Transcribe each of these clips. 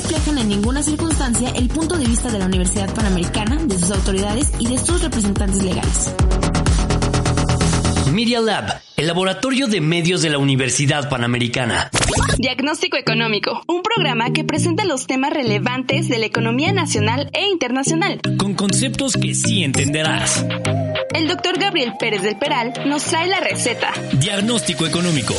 No reflejan en ninguna circunstancia el punto de vista de la Universidad Panamericana, de sus autoridades y de sus representantes legales. Media Lab, el laboratorio de medios de la Universidad Panamericana. Diagnóstico Económico, un programa que presenta los temas relevantes de la economía nacional e internacional. Con conceptos que sí entenderás. El doctor Gabriel Pérez del Peral nos trae la receta. Diagnóstico Económico.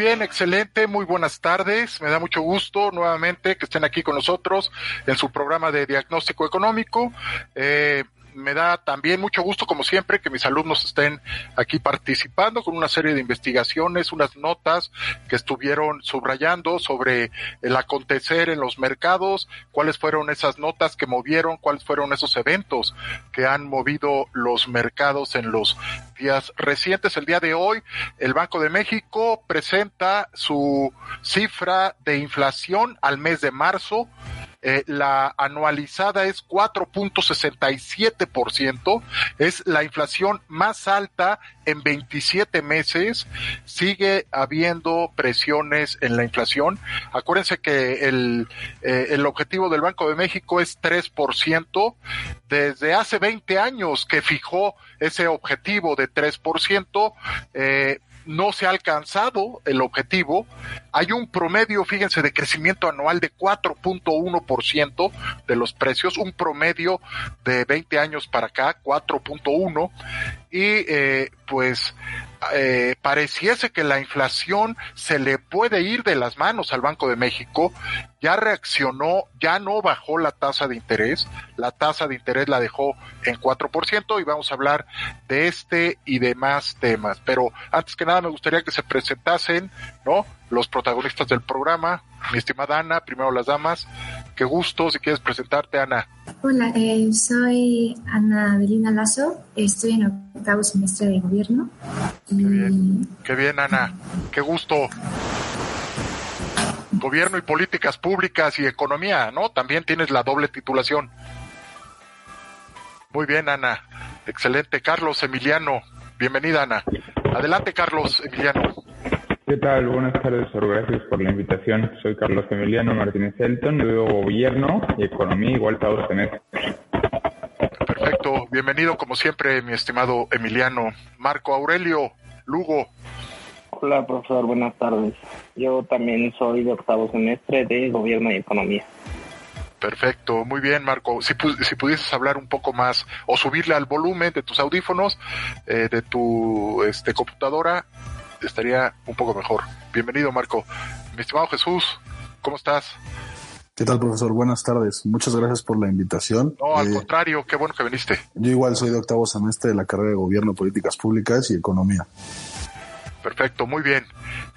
Bien, excelente, muy buenas tardes. Me da mucho gusto nuevamente que estén aquí con nosotros en su programa de diagnóstico económico. Eh, me da también mucho gusto, como siempre, que mis alumnos estén aquí participando con una serie de investigaciones, unas notas que estuvieron subrayando sobre el acontecer en los mercados, cuáles fueron esas notas que movieron, cuáles fueron esos eventos que han movido los mercados en los días recientes. El día de hoy, el Banco de México presenta su cifra de inflación al mes de marzo eh, la anualizada es 4.67%, es la inflación más alta en 27 meses, sigue habiendo presiones en la inflación. Acuérdense que el, eh, el objetivo del Banco de México es 3%, desde hace 20 años que fijó ese objetivo de 3%, eh, no se ha alcanzado el objetivo. Hay un promedio, fíjense, de crecimiento anual de 4.1% de los precios, un promedio de 20 años para acá, 4.1. Y eh, pues eh, pareciese que la inflación se le puede ir de las manos al Banco de México, ya reaccionó, ya no bajó la tasa de interés, la tasa de interés la dejó en 4% y vamos a hablar de este y de más temas. Pero antes que nada me gustaría que se presentasen, ¿no? Los protagonistas del programa, mi estimada Ana, primero las damas. Qué gusto, si quieres presentarte, Ana. Hola, eh, soy Ana Adelina Lazo, estoy en octavo semestre de gobierno. Qué bien, qué bien, Ana, qué gusto. Gobierno y políticas públicas y economía, ¿no? También tienes la doble titulación. Muy bien, Ana. Excelente. Carlos Emiliano. Bienvenida, Ana. Adelante, Carlos Emiliano. ¿Qué tal? Buenas tardes, gracias por la invitación. Soy Carlos Emiliano Martínez Elton, veo Gobierno y Economía, igual todos tener. Perfecto, bienvenido como siempre, mi estimado Emiliano. Marco Aurelio Lugo. Hola, profesor, buenas tardes. Yo también soy de octavo semestre de Gobierno y Economía. Perfecto, muy bien, Marco. Si, si pudieses hablar un poco más o subirle al volumen de tus audífonos, eh, de tu este, computadora, estaría un poco mejor. Bienvenido, Marco. Mi estimado Jesús, ¿cómo estás? ¿Qué tal, profesor? Buenas tardes. Muchas gracias por la invitación. No, al eh, contrario, qué bueno que viniste. Yo igual soy de octavo semestre de la carrera de Gobierno, Políticas Públicas y Economía. Perfecto, muy bien.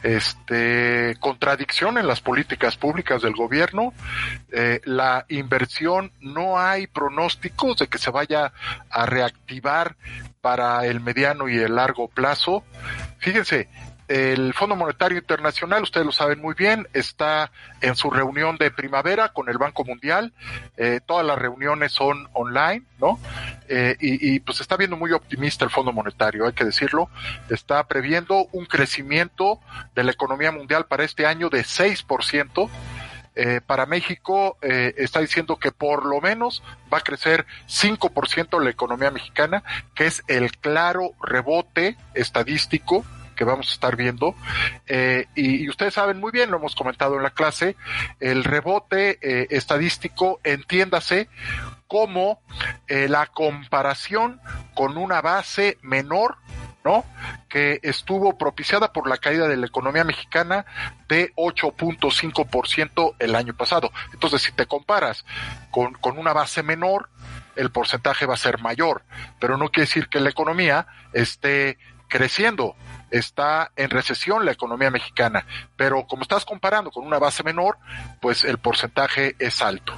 Este, contradicción en las políticas públicas del gobierno. Eh, la inversión, no hay pronósticos de que se vaya a reactivar para el mediano y el largo plazo. Fíjense, el Fondo Monetario Internacional, ustedes lo saben muy bien, está en su reunión de primavera con el Banco Mundial. Eh, todas las reuniones son online, ¿no? Eh, y, pues está viendo muy optimista el Fondo Monetario, hay que decirlo. Está previendo un crecimiento de la economía mundial para este año de 6%. Eh, para México eh, está diciendo que por lo menos va a crecer 5% la economía mexicana, que es el claro rebote estadístico vamos a estar viendo. Eh, y, ustedes saben muy bien, lo hemos comentado en la clase, el rebote eh, estadístico, entiéndase, como eh, la comparación con una base menor ¿no? Que estuvo propiciada por la caída de la economía mexicana de 8.5% el año pasado. Entonces, si te comparas con, con una base menor, el porcentaje va a ser mayor, pero no quiere decir que la economía esté creciendo. Está en recesión la economía mexicana, pero como estás comparando con una base menor, pues el porcentaje es alto.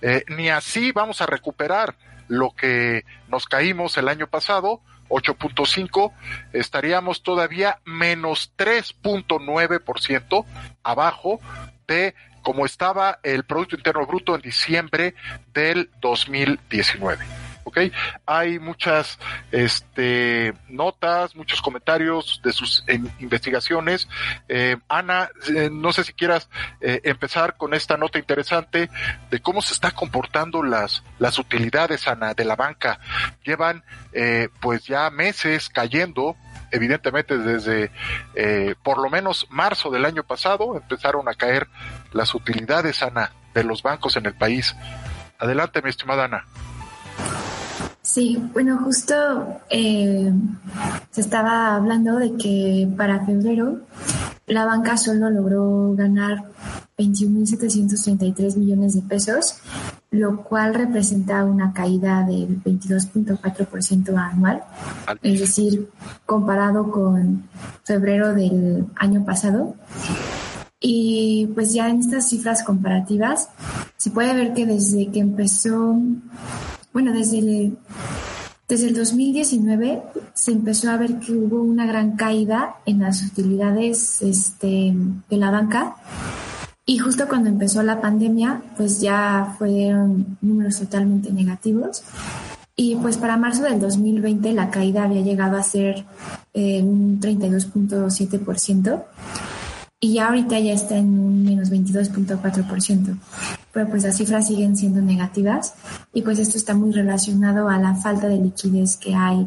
Eh, ni así vamos a recuperar lo que nos caímos el año pasado, 8.5, estaríamos todavía menos 3.9% abajo de como estaba el Producto Interno Bruto en diciembre del 2019. ¿Ok? Hay muchas este, notas, muchos comentarios de sus investigaciones. Eh, Ana, eh, no sé si quieras eh, empezar con esta nota interesante de cómo se está comportando las, las utilidades, Ana, de la banca. Llevan pues ya meses cayendo evidentemente desde por lo menos marzo del año pasado empezaron a caer las utilidades, Ana, de los bancos en el país. Adelante, mi estimada Ana. Sí, bueno, justo eh, se estaba hablando de que para febrero la banca solo logró ganar 21.733 millones de pesos, lo cual representa una caída del 22.4% anual, es decir, comparado con febrero del año pasado. Y pues ya en estas cifras comparativas se puede ver que desde que empezó bueno, desde el, desde el 2019 se empezó a ver que hubo una gran caída en las utilidades este, de la banca y justo cuando empezó la pandemia, pues ya fueron números totalmente negativos. Y pues para marzo del 2020 la caída había llegado a ser eh, un 32.7% y ya ahorita ya está en un menos 22.4%. Pero pues las cifras siguen siendo negativas y pues esto está muy relacionado a la falta de liquidez que hay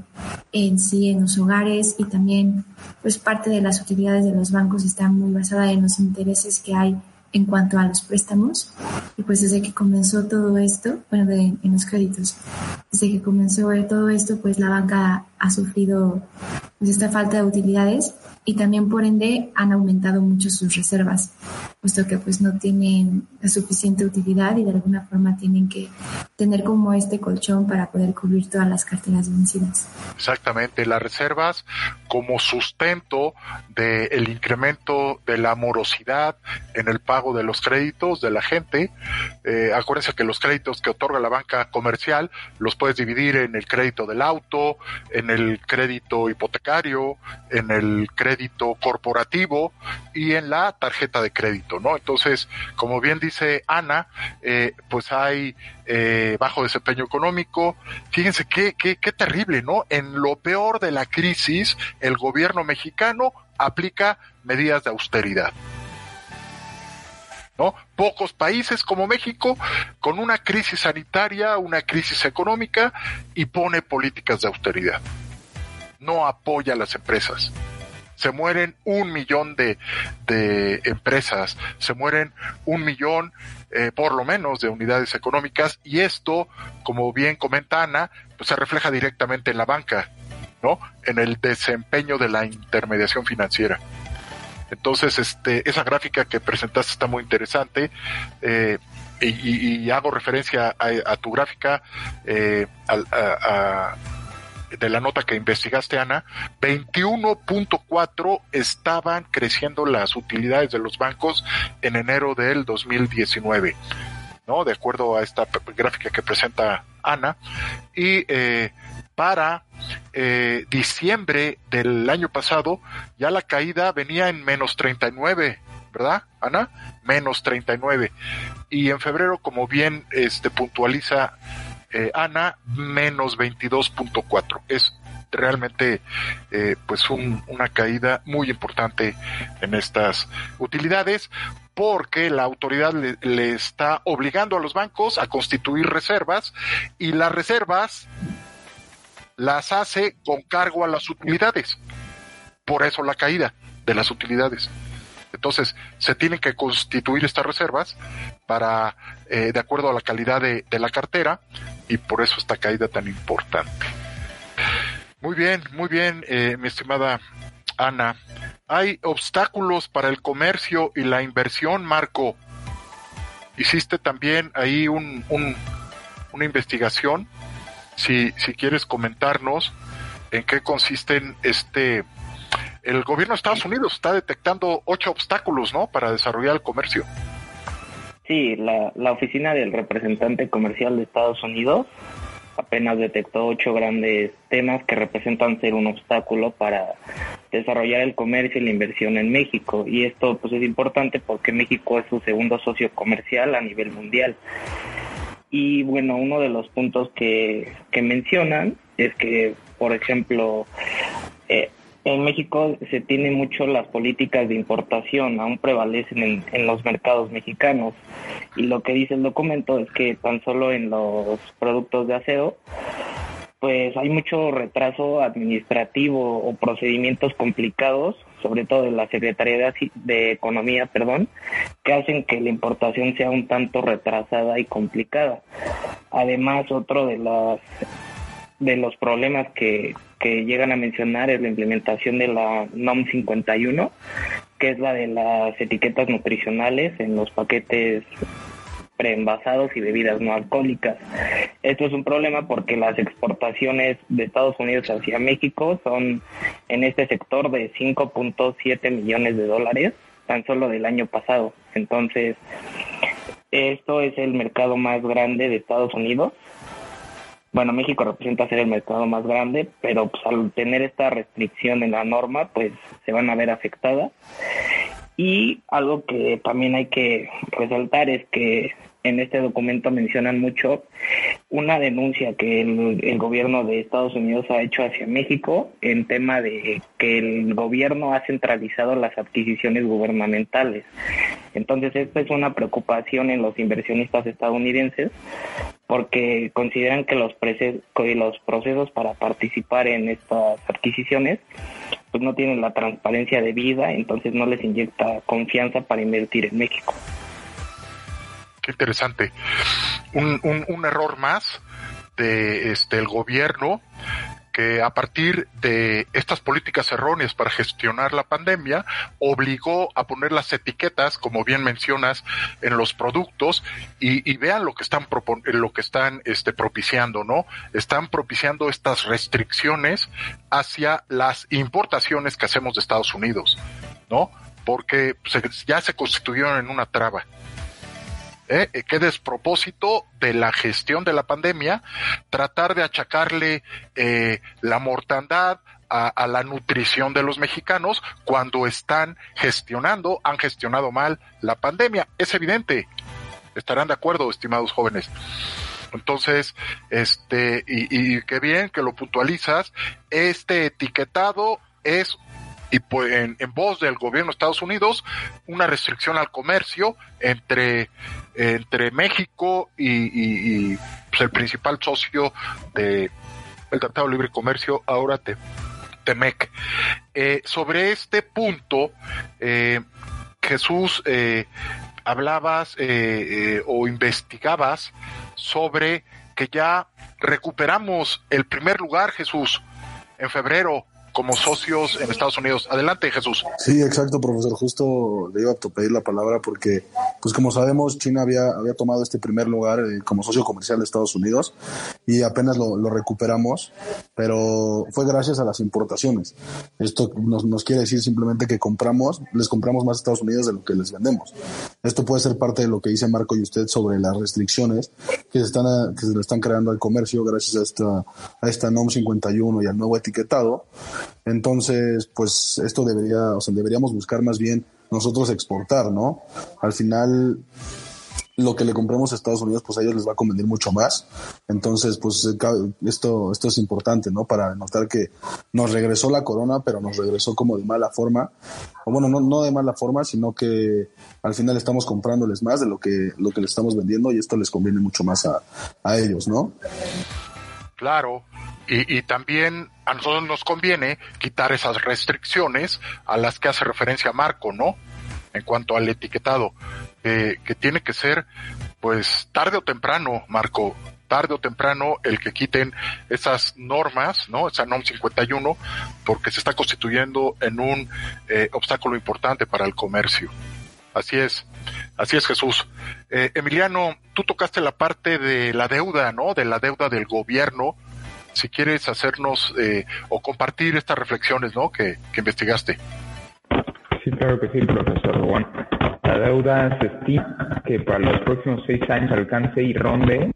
en sí en los hogares y también pues parte de las utilidades de los bancos está muy basada en los intereses que hay en cuanto a los préstamos. Y pues desde que comenzó todo esto, bueno, de, en los créditos, desde que comenzó todo esto, pues la banca ha sufrido pues, esta falta de utilidades y también por ende han aumentado mucho sus reservas, puesto que pues no tienen la suficiente utilidad y de alguna forma tienen que tener como este colchón para poder cubrir todas las carteras vencidas. Exactamente, las reservas como sustento del incremento de la morosidad en el pago de los créditos de la gente. Eh, acuérdense que los créditos que otorga la banca comercial los puedes dividir en el crédito del auto, en el crédito hipotecario, en el crédito corporativo y en la tarjeta de crédito, ¿no? Entonces, como bien dice Ana, eh, pues hay eh, bajo desempeño económico. Fíjense qué, qué, qué terrible, ¿no? En lo peor de la crisis, el gobierno mexicano aplica medidas de austeridad. ¿No? Pocos países como México, con una crisis sanitaria, una crisis económica, y pone políticas de austeridad. No apoya a las empresas se mueren un millón de, de empresas, se mueren un millón eh, por lo menos de unidades económicas y esto, como bien comenta Ana, pues se refleja directamente en la banca, ¿no? En el desempeño de la intermediación financiera. Entonces, este, esa gráfica que presentaste está muy interesante. Eh, y, hago referencia a, tu gráfica, eh, a, de la nota que investigaste, Ana, 21.4 estaban creciendo las utilidades de los bancos en enero del 2019, ¿no? De acuerdo a esta gráfica que presenta Ana. Y eh, para eh, diciembre del año pasado, ya la caída venía en menos 39. ¿verdad, Ana? Menos 39. Y en febrero, como bien este, puntualiza eh, Ana, menos 22.4. Es realmente eh, pues una caída muy importante en estas utilidades porque la autoridad le, está obligando a los bancos a constituir reservas y las reservas las hace con cargo a las utilidades. por eso la caída de las utilidades. Entonces, se tienen que constituir estas reservas para, eh, de acuerdo a la calidad de, la cartera, y por eso esta caída tan importante. Muy bien, muy bien, eh, mi estimada Ana. Hay obstáculos para el comercio y la inversión, Marco. Hiciste también ahí un, una investigación. Si, si quieres comentarnos en qué consisten este el gobierno de Estados Unidos está detectando ocho obstáculos, ¿no? Para desarrollar el comercio. Sí, la, la oficina del representante comercial de Estados Unidos apenas detectó ocho grandes temas que representan ser un obstáculo para desarrollar el comercio y la inversión en México. Y esto pues es importante porque México es su segundo socio comercial a nivel mundial. Y bueno, uno de los puntos que, que mencionan es que, por ejemplo, eh, en México se tiene mucho las políticas de importación, aún prevalecen en, los mercados mexicanos. Y lo que dice el documento es que tan solo en los productos de acero, pues hay mucho retraso administrativo o procedimientos complicados, sobre todo de la Secretaría de Economía, perdón, que hacen que la importación sea un tanto retrasada y complicada. Además, otro de las de los problemas que, que llegan a mencionar es la implementación de la NOM 51, que es la de las etiquetas nutricionales en los paquetes preenvasados y bebidas no alcohólicas. Esto es un problema porque las exportaciones de Estados Unidos hacia México son en este sector de 5.7 millones de dólares tan solo del año pasado. Entonces, esto es el mercado más grande de Estados Unidos bueno, México representa ser el mercado más grande, pero pues, al tener esta restricción en la norma, pues se van a ver afectadas. Y algo que también hay que resaltar es que en este documento mencionan mucho una denuncia que el, gobierno de Estados Unidos ha hecho hacia México en tema de que el gobierno ha centralizado las adquisiciones gubernamentales. Entonces, esto es una preocupación en los inversionistas estadounidenses porque consideran que los, los procesos para participar en estas adquisiciones pues no tienen la transparencia debida, entonces no les inyecta confianza para invertir en México. Qué interesante. Un, error más de este el gobierno que a partir de estas políticas erróneas para gestionar la pandemia obligó a poner las etiquetas, como bien mencionas, en los productos y, vean lo que están lo que están este, propiciando, ¿no? Están propiciando estas restricciones hacia las importaciones que hacemos de Estados Unidos, ¿no? Porque ya se constituyeron en una traba. ¿Eh? eh, qué despropósito de la gestión de la pandemia tratar de achacarle eh, la mortandad a, la nutrición de los mexicanos cuando están gestionando, han gestionado mal la pandemia. Es evidente. Estarán de acuerdo, estimados jóvenes. Entonces, este, y, y qué bien que lo puntualizas, este etiquetado es y pues en, voz del gobierno de Estados Unidos una restricción al comercio entre, entre México y, pues, el principal socio de el Tratado de Libre Comercio, ahora te, Temec. Eh, sobre este punto, eh, Jesús, eh, hablabas o investigabas sobre que ya recuperamos el primer lugar, Jesús, en febrero como socios en Estados Unidos. Adelante, Jesús. Sí, exacto, profesor. Justo le iba a pedir la palabra porque, pues como sabemos, China había, había tomado este primer lugar eh, como socio comercial de Estados Unidos y apenas lo, lo, recuperamos, pero fue gracias a las importaciones. Esto nos, nos quiere decir simplemente que compramos, les compramos más a Estados Unidos de lo que les vendemos. Esto puede ser parte de lo que dice Marco y usted sobre las restricciones que se están, que se le están creando al comercio gracias a esta, a esta NOM 51 y al nuevo etiquetado. Entonces, pues esto debería, o sea, deberíamos buscar más bien nosotros exportar, ¿no? Al final, lo que le compremos a Estados Unidos, pues a ellos les va a convenir mucho más. Entonces, pues esto, esto es importante, ¿no? Para notar que nos regresó la corona, pero nos regresó como de mala forma. O bueno, no, no de mala forma, sino que al final estamos comprándoles más de lo que, lo que les estamos vendiendo y esto les conviene mucho más a, a ellos, ¿no? Claro, y, también a nosotros nos conviene quitar esas restricciones a las que hace referencia Marco, ¿no? En cuanto al etiquetado, que tiene que ser, pues, tarde o temprano, Marco, tarde o temprano el que quiten esas normas, ¿no? Esa NOM 51, porque se está constituyendo en un eh, obstáculo importante para el comercio. Así es, así es Jesús. Eh, Emiliano, tú tocaste la parte de la deuda, ¿no? De la deuda del gobierno. Si quieres hacernos eh, o compartir estas reflexiones, ¿no? Que, que investigaste. Sí, claro que sí, profesor. Bueno, la deuda se estima que para los próximos seis años alcance y ronde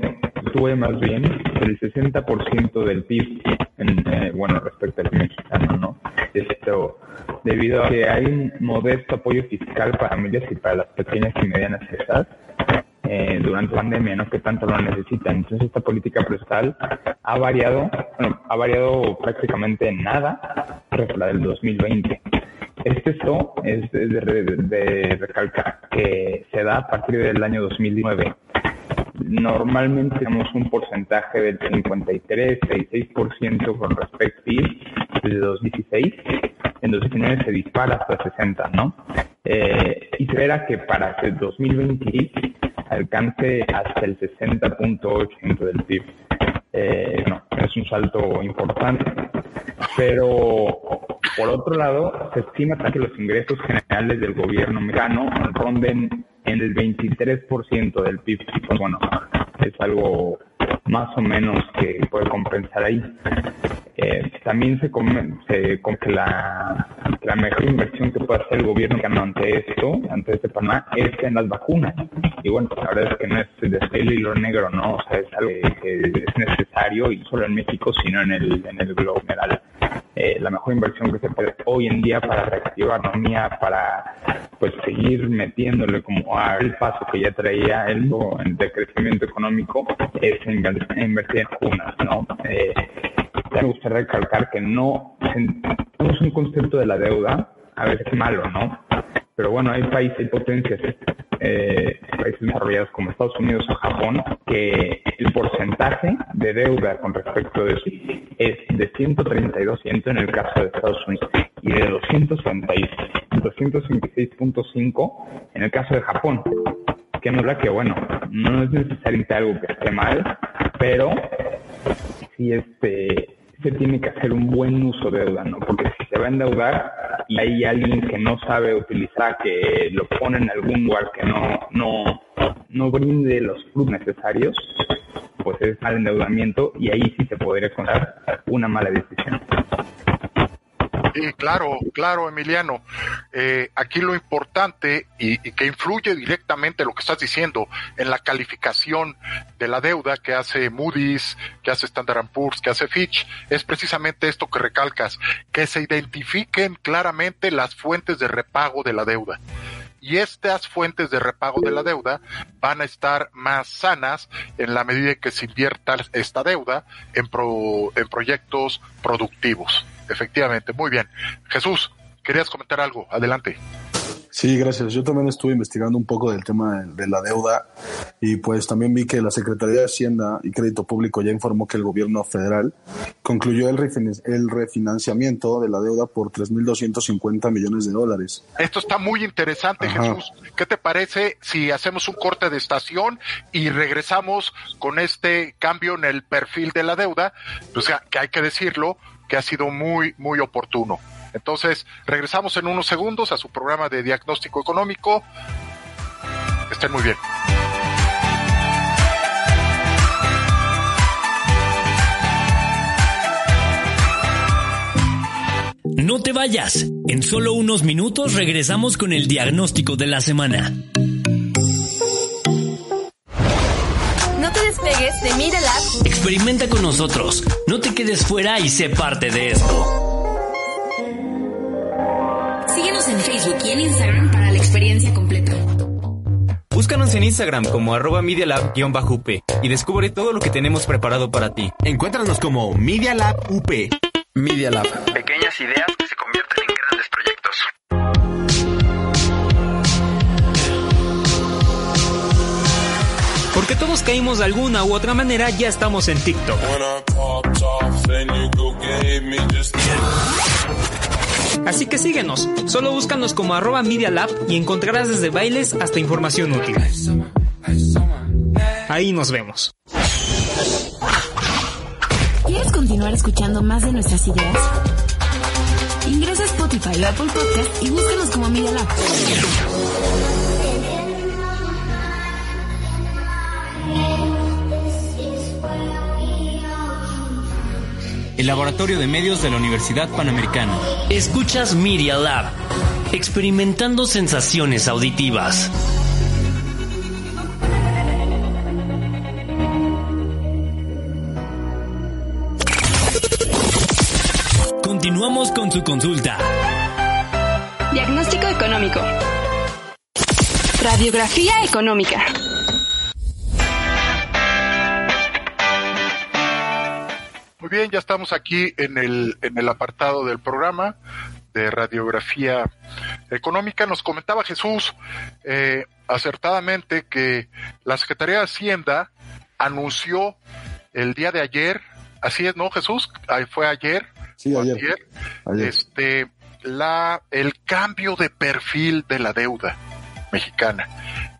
sube más bien el 60% del PIB, en, eh, bueno, respecto al mexicano, ¿no? Esto debido a que hay un modesto apoyo fiscal para familias y para las pequeñas y medianas empresas eh, durante la pandemia, ¿no? Que tanto lo necesitan. Entonces esta política prestal ha variado, bueno, ha variado prácticamente en nada respecto la del 2020. Este esto es de, de recalcar que se da a partir del año 2019 normalmente tenemos un porcentaje del 53, 66% con respecto a desde 2016. En 2019 se dispara hasta 60, ¿no? Eh, y se verá que para el 2020 alcance hasta el 60.8% del PIB. Eh, no, es un salto importante. Pero, por otro lado, se estima que los ingresos generales del gobierno mexicano ronden en el 23% del PIB. Pues bueno, es algo más o menos que puede compensar ahí. Eh, también se, se que la, la mejor inversión que puede hacer el gobierno ante esto, ante este panorama, es en las vacunas. Y bueno, la verdad es que no es de este hilo negro, ¿no? O sea, es algo que, es necesario y solo en México, sino en el, en el globo general. Eh, la mejor inversión que se puede hoy en día para reactivar la economía, para pues seguir metiéndole como al paso que ya traía el de crecimiento económico, es invertir en vacunas, ¿no? Eh, me gustaría recalcar que no tenemos un concepto de la deuda a veces malo, ¿no? Pero bueno, hay países y potencias, eh, países desarrollados como Estados Unidos o Japón, que el porcentaje de deuda con respecto de eso es de 132% en el caso de Estados Unidos y de 256.5 en el caso de Japón. Que nos da que, bueno, no es necesariamente algo que esté mal, pero sí este se tiene que hacer un buen uso de deuda, ¿no? Porque si se va a endeudar y hay alguien que no sabe utilizar, que lo pone en algún lugar que no, no, no brinde los frutos necesarios, pues es mal endeudamiento y ahí sí se podría contar una mala decisión. Sí, claro, claro, Emiliano. Eh, aquí lo importante y, que influye directamente lo que estás diciendo en la calificación de la deuda que hace Moody's, que hace Standard Poor's, que hace Fitch, es precisamente esto que recalcas, que se identifiquen claramente las fuentes de repago de la deuda y estas fuentes de repago de la deuda van a estar más sanas en la medida que se invierta esta deuda en, en proyectos productivos. Efectivamente, muy bien. Jesús, querías comentar algo, adelante. Sí, gracias. Yo también estuve investigando un poco del tema de, la deuda y pues también vi que la Secretaría de Hacienda y Crédito Público ya informó que el gobierno federal concluyó el, el refinanciamiento de la deuda por 3.250 millones de dólares. Esto está muy interesante, Jesús. ¿Qué te parece si hacemos un corte de estación y regresamos con este cambio en el perfil de la deuda? Sea, que hay que decirlo, que ha sido muy, muy oportuno. Entonces, regresamos en unos segundos a su programa de diagnóstico económico. Estén muy bien. No te vayas. En solo unos minutos regresamos con el diagnóstico de la semana. De Media Lab. Experimenta con nosotros. No te quedes fuera y sé parte de esto. Síguenos en Facebook y en Instagram para la experiencia completa. Búscanos en Instagram como arroba Media Lab-UP y descubre todo lo que tenemos preparado para ti. Encuéntranos como Media Lab UP. Media Lab. Pequeñas ideas Porque todos caímos de alguna u otra manera, ya estamos en TikTok. Así que síguenos, solo búscanos como arroba Media Lab y encontrarás desde bailes hasta información útil. Ahí nos vemos. ¿Quieres continuar escuchando más de nuestras ideas? Ingresa a Spotify o Apple Podcast y búscanos como Media Lab. El Laboratorio de Medios de la Universidad Panamericana. Escuchas Media Lab, experimentando sensaciones auditivas. Continuamos con su consulta. Diagnóstico económico. Radiografía económica. Muy bien, ya estamos aquí en el, en el apartado del programa de radiografía económica. Nos comentaba Jesús eh, acertadamente que la Secretaría de Hacienda anunció el día de ayer, así es, ¿no, Jesús? Ahí fue ayer. Sí, ayer. Este, la, el cambio de perfil de la deuda mexicana.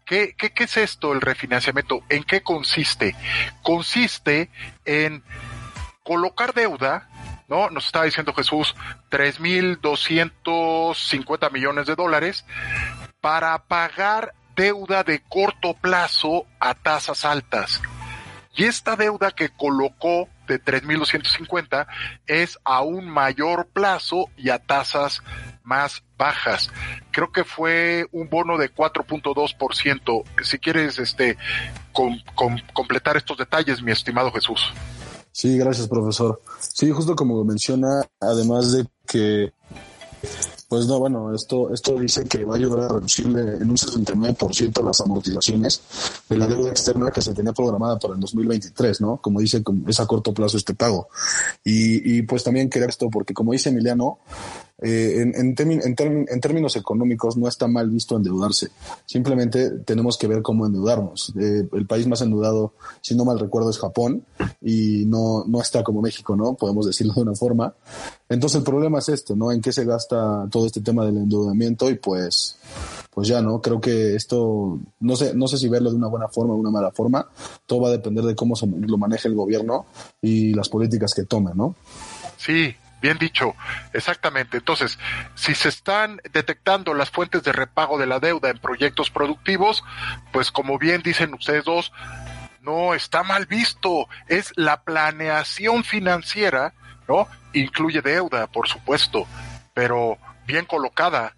¿Qué, qué, ¿Qué es esto, el refinanciamiento? ¿En qué consiste? Consiste en colocar deuda, ¿no? Nos estaba diciendo Jesús, 3.250 millones de dólares para pagar deuda de corto plazo a tasas altas. Y esta deuda que colocó de 3.250 es a un mayor plazo y a tasas más bajas. Creo que fue un bono de 4.2%. Si quieres este, com, com, completar estos detalles, mi estimado Jesús. Sí, gracias, profesor. Sí, justo como menciona, además de que, pues no, bueno, esto, esto dice que va a ayudar a reducirle en un 69% las amortizaciones de la deuda externa que se tenía programada para el 2023, ¿no? Como dice, es a corto plazo este pago. Y, y pues también quería esto, porque como dice Emiliano, eh, en, en, en, en, términos económicos no está mal visto endeudarse. Simplemente tenemos que ver cómo endeudarnos. Eh, el país más endeudado, si no mal recuerdo, es Japón y no, no está como México, ¿no? Podemos decirlo de una forma. Entonces el problema es este, ¿no? En qué se gasta todo este tema del endeudamiento y pues, pues ya, ¿no? Creo que esto, no sé, no sé si verlo de una buena forma o de una mala forma. Todo va a depender de cómo se lo maneje el gobierno y las políticas que tome, ¿no? Sí, Bien dicho, exactamente. Entonces, si se están detectando las fuentes de repago de la deuda en proyectos productivos, pues como bien dicen ustedes dos, no está mal visto. Es la planeación financiera, ¿no? Incluye deuda, por supuesto, pero bien colocada,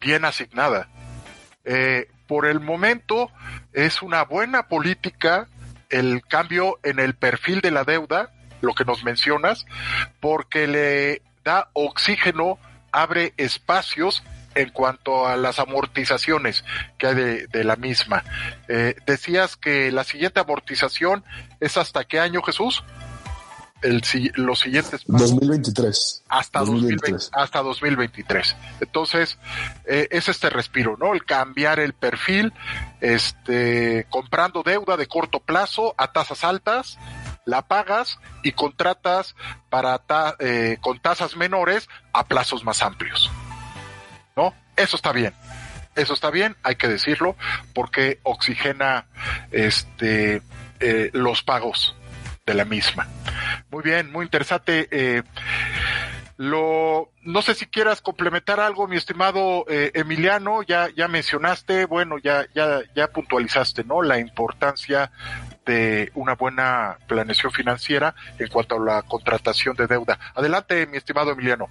bien asignada. Eh, por el momento es una buena política el cambio en el perfil de la deuda lo que nos mencionas, porque le da oxígeno, abre espacios en cuanto a las amortizaciones que hay de, de la misma. Eh, decías que la siguiente amortización es hasta qué año, Jesús? El, los siguientes pasos. 2023. Hasta 2023. 2020, hasta 2023. Entonces, eh, es este respiro, ¿no? El cambiar el perfil, este, comprando deuda de corto plazo a tasas altas, la pagas y contratas para ta, eh, con tasas menores a plazos más amplios. ¿No? Eso está bien. Eso está bien, hay que decirlo, porque oxigena este eh, los pagos de la misma. Muy bien, muy interesante. Eh, lo, no sé si quieras complementar algo, mi estimado eh, Emiliano, ya, ya mencionaste, bueno, ya, ya, ya puntualizaste, ¿no? La importancia de una buena planeación financiera en cuanto a la contratación de deuda. Adelante, mi estimado Emiliano.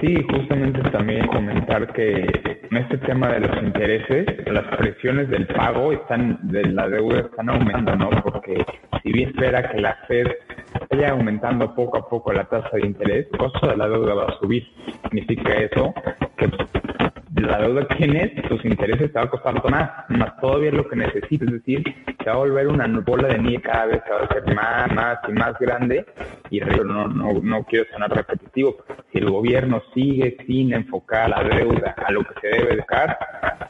Sí, justamente también comentar que en este tema de los intereses, las presiones del pago están de la deuda están aumentando, ¿no? Porque si bien espera que la Fed vaya aumentando poco a poco la tasa de interés, el costo de la deuda va a subir. Significa eso que la deuda tienes, tus intereses te va a costar más, más todavía lo que necesitas, es decir, se va a volver una bola de nieve cada vez, se va a hacer más, más y más grande, y no, no, no quiero sonar repetitivo, si el gobierno sigue sin enfocar la deuda a lo que se debe dejar,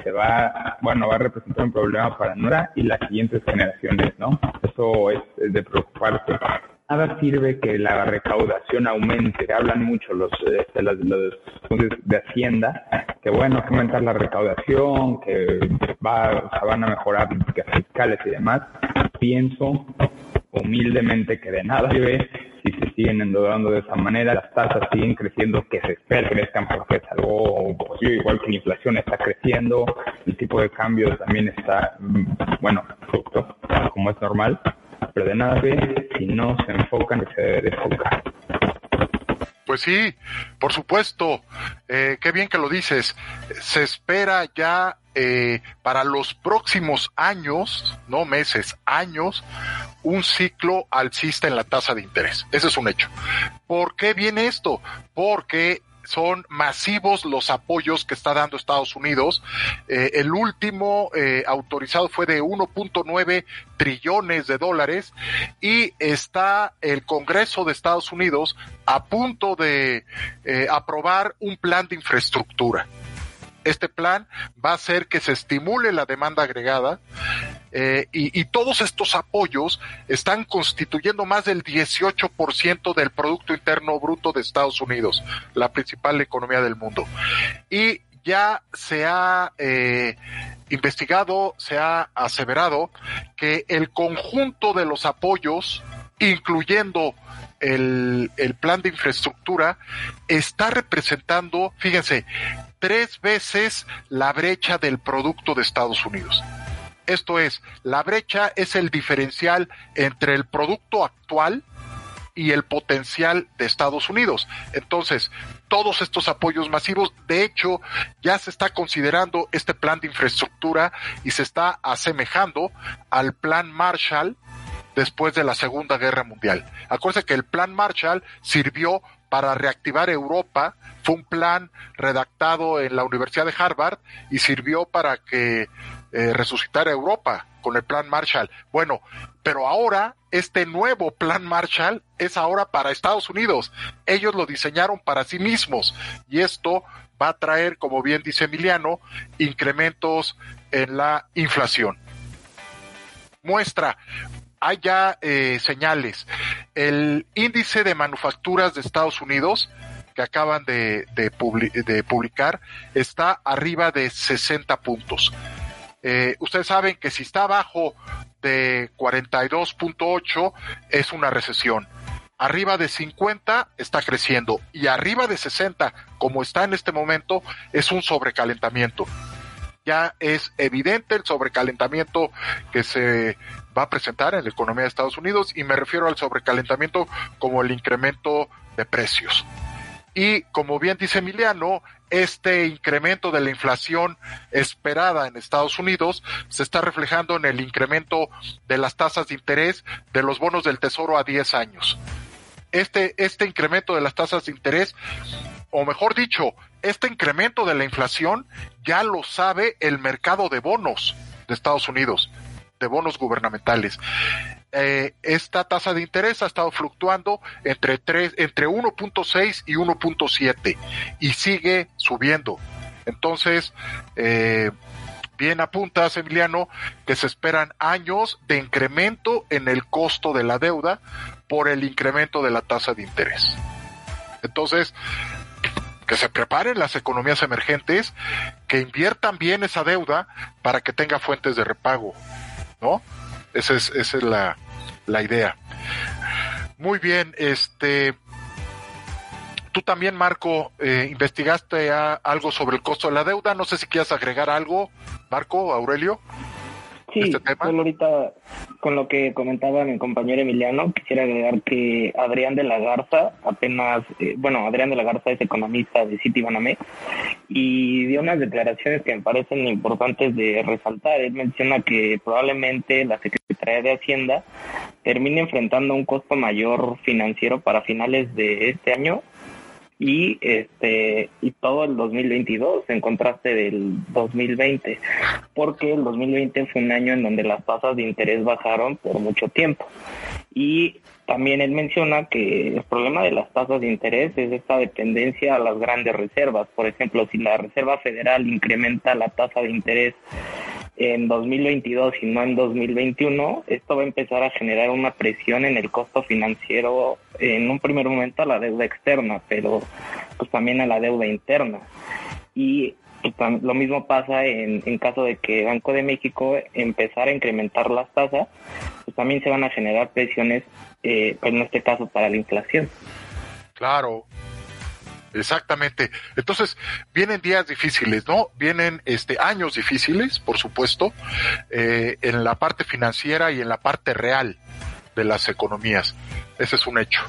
se va, bueno, va a representar un problema para Nora y las siguientes generaciones, ¿no? Eso es, de preocuparse nada sirve que la recaudación aumente. Hablan mucho los, este, los, de Hacienda que bueno, que aumentar la recaudación, que va, van a mejorar políticas fiscales y demás. Pienso humildemente que de nada sirve si se siguen endeudando de esa manera, las tasas siguen creciendo, que se espera que crezcan porque es algo positivo, igual que la inflación está creciendo, el tipo de cambio también está, mm, bueno, como es normal, de nada ve si no se enfocan que se debe enfocar. Pues sí, por supuesto. Eh, qué bien que lo dices. Se espera ya eh, para los próximos años, no meses, años, un ciclo alcista en la tasa de interés. Ese es un hecho. ¿Por qué viene esto? Porque son masivos los apoyos que está dando Estados Unidos. Eh, el último eh, autorizado fue de 1.9 trillones de dólares y está el Congreso de Estados Unidos a punto de eh, aprobar un plan de infraestructura. Este plan va a hacer que se estimule la demanda agregada eh, y, todos estos apoyos están constituyendo más del 18% del Producto Interno Bruto de Estados Unidos, la principal economía del mundo. Y ya se ha eh, investigado, se ha aseverado que el conjunto de los apoyos, incluyendo el, el, plan de infraestructura está representando, fíjense, tres veces la brecha del producto de Estados Unidos. Esto es, la brecha es el diferencial entre el producto actual y el potencial de Estados Unidos. Entonces, todos estos apoyos masivos, de hecho, ya se está considerando este plan de infraestructura y se está asemejando al plan Marshall después de la Segunda Guerra Mundial. Acuérdense que el plan Marshall sirvió para reactivar Europa, fue un plan redactado en la Universidad de Harvard y sirvió para que eh, resucitar a Europa con el plan Marshall. Bueno, pero ahora este nuevo plan Marshall es ahora para Estados Unidos. Ellos lo diseñaron para sí mismos y esto va a traer, como bien dice Emiliano, incrementos en la inflación. Muestra, hay ya eh, señales. El índice de manufacturas de Estados Unidos que acaban de, de publicar está arriba de 60 puntos. Eh, ustedes saben que si está abajo de 42.8 es una recesión. Arriba de 50 está creciendo y arriba de 60, como está en este momento, es un sobrecalentamiento. Ya es evidente el sobrecalentamiento que se va a presentar en la economía de Estados Unidos y me refiero al sobrecalentamiento como el incremento de precios. Y como bien dice Emiliano, este incremento de la inflación esperada en Estados Unidos se está reflejando en el incremento de las tasas de interés de los bonos del Tesoro a 10 años. Este, este incremento de las tasas de interés, o mejor dicho, este incremento de la inflación ya lo sabe el mercado de bonos de Estados Unidos, de bonos gubernamentales. Eh, esta tasa de interés ha estado fluctuando entre, 3, entre 1.6 y 1.7 y sigue subiendo. Entonces, eh, bien apuntas, Emiliano, que se esperan años de incremento en el costo de la deuda por el incremento de la tasa de interés. Entonces, que se preparen las economías emergentes, que inviertan bien esa deuda para que tenga fuentes de repago, ¿no? Esa es, esa es la, la idea. Muy bien, este. Tú también, Marco, eh, investigaste algo sobre el costo de la deuda. No sé si quieres agregar algo, Marco, Aurelio. Sí, este ahorita con lo que comentaba mi compañero Emiliano, quisiera agregar que Adrián de la Garza, apenas, eh, bueno, Adrián de la Garza es economista de Citibanamex y dio unas declaraciones que me parecen importantes de resaltar. Él menciona que probablemente la Secretaría de Hacienda termine enfrentando un costo mayor financiero para finales de este año y este y todo el 2022 en contraste del 2020 porque el 2020 fue un año en donde las tasas de interés bajaron por mucho tiempo. Y también él menciona que el problema de las tasas de interés es esta dependencia a las grandes reservas. Por ejemplo si la Reserva Federal incrementa la tasa de interés en 2022 y no en 2021, esto va a empezar a generar una presión en el costo financiero, en un primer momento a la deuda externa, pero pues también a la deuda interna. Y pues, lo mismo pasa en, en caso de que Banco de México empezara a incrementar las tasas, pues también se van a generar presiones, eh, en este caso para la inflación. Claro, Exactamente. Entonces, vienen días difíciles, ¿no? Vienen este años difíciles, por supuesto, eh, en la parte financiera y en la parte real de las economías. Ese es un hecho.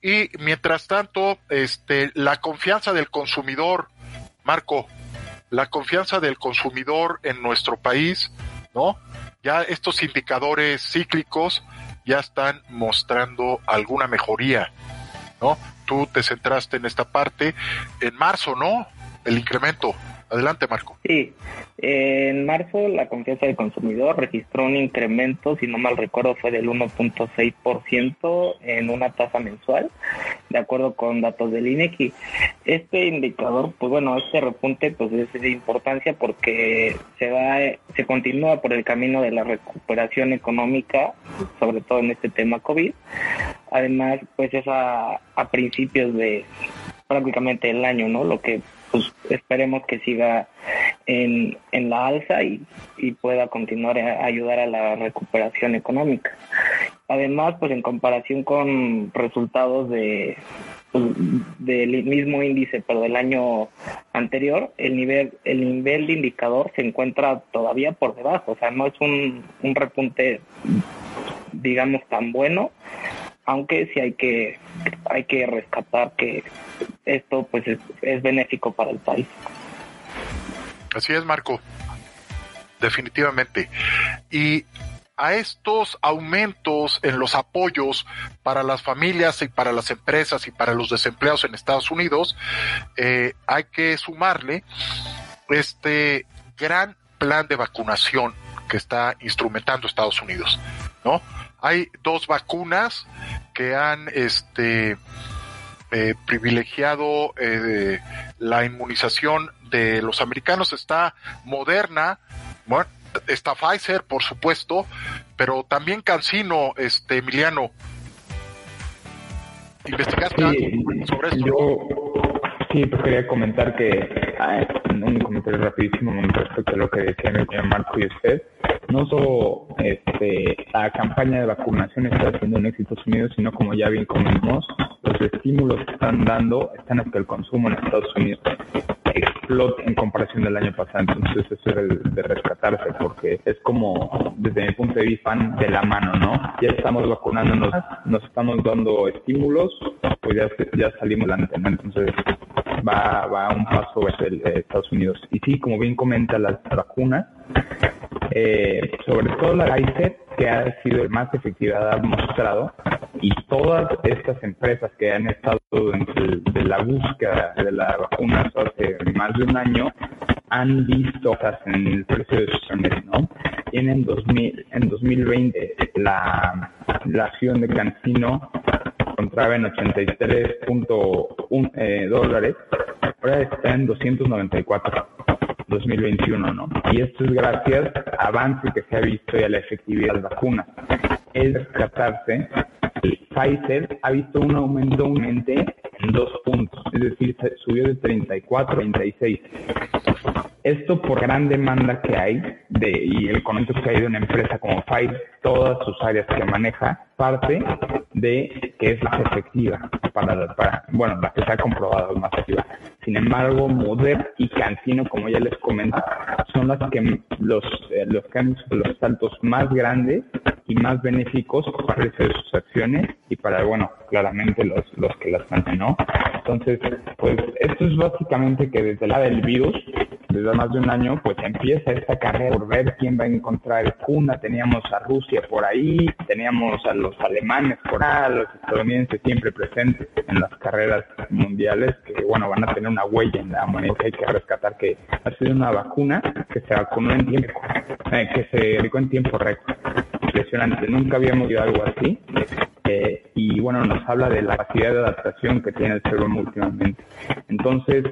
Y mientras tanto, este, la confianza del consumidor, Marco, la confianza del consumidor en nuestro país, ¿no? Ya estos indicadores cíclicos ya están mostrando alguna mejoría, ¿no? Tú te centraste en esta parte. En marzo, ¿no? El incremento. Adelante, Marco. Sí, en marzo la confianza del consumidor registró un incremento, si no mal recuerdo, fue del 1.6% en una tasa mensual, de acuerdo con datos del INEGI. Este indicador, pues bueno, este repunte pues es de importancia porque se va, se continúa por el camino de la recuperación económica, sobre todo en este tema COVID. Además, pues es a, a principios de prácticamente el año, ¿no? Lo que pues esperemos que siga en, en la alza y, y pueda continuar a ayudar a la recuperación económica. Además, pues en comparación con resultados de pues, del mismo índice pero del año anterior, el nivel el nivel de indicador se encuentra todavía por debajo, o sea, no es un, un repunte digamos tan bueno aunque sí hay que hay que rescatar que esto pues es, benéfico para el país. Así es, Marco. Definitivamente. Y a estos aumentos en los apoyos para las familias y para las empresas y para los desempleados en Estados Unidos, eh, hay que sumarle este gran plan de vacunación que está instrumentando Estados Unidos, ¿no? Hay dos vacunas que han este eh, privilegiado eh, la inmunización de los americanos. Está Moderna, bueno, está Pfizer, por supuesto, pero también Cancino, este Emiliano. ¿Investigaste sobre esto? sí, pues quería comentar que, ah, un comentario rapidísimo respecto a lo que decía el Marco y usted no solo este, la campaña de vacunación está haciendo un éxito Unidos, sino como ya bien comentamos, los estímulos que están dando están hasta el consumo en Estados Unidos explote en comparación del año pasado. Entonces eso es de rescatarse porque es como, desde mi punto de vista, de la mano, ¿no? Ya estamos vacunándonos, nos estamos dando estímulos, pues ya, ya salimos adelante, ¿no? Entonces va, va un paso hacia Estados Unidos. Y sí, como bien comenta las vacunas, eh, sobre todo la Pfizer, que ha sido el más efectiva, ha mostrado, y todas estas empresas que han estado dentro de la búsqueda de la vacuna hace más de un año, han visto en el precio de sus acciones, ¿no? Tienen 2000, en 2020 la, la acción de Cancino encontraba en 83.1 eh, dólares, ahora está en 294 2021, ¿no? Y esto es gracias al avance que se ha visto y a la efectividad de las vacunas. Es rescatarse, Pfizer ha visto un aumento en dos puntos, es decir, subió de 34 a 36. Esto por gran demanda que hay de, y el conocimiento que hay de una empresa como Pfizer, todas sus áreas que maneja, parte de que es más efectiva para, para bueno, la que se ha comprobado más efectiva. Sin embargo, Moder y Cancino, como ya les comenté, son las que los, eh, los que han los saltos más grandes y más benéficos para sus acciones y para, bueno, claramente los, los que las mantienen. Entonces, pues esto es básicamente que desde el lado del virus desde más de un año, pues empieza esta carrera por ver quién va a encontrar cuna. Teníamos a Rusia por ahí, teníamos a los alemanes por ahí, los estadounidenses siempre presentes en las carreras mundiales, que bueno, van a tener una huella en la que hay que rescatar, que ha sido una vacuna que se vacunó en tiempo, eh, que se aplicó en tiempo récord. Impresionante, nunca habíamos visto algo así. Eh, y bueno, nos habla de la capacidad de adaptación que tiene el cerebro últimamente. Entonces,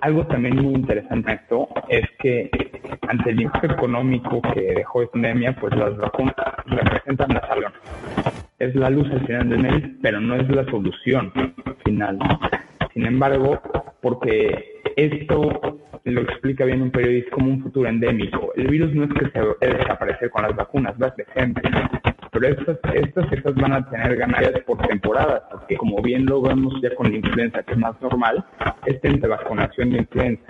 algo también muy interesante en esto es que ante el impacto económico que dejó esta pandemia, pues las vacunas representan la salud. Es la luz al final del mes, pero no es la solución final. Sin embargo, porque esto lo explica bien un periodista como un futuro endémico. El virus no es que se a desaparecer con las vacunas, va a ser pero estas, estas estas van a tener ganancias por temporadas, porque como bien lo vemos ya con la influenza, que es más normal, es entre vacunación de influenza.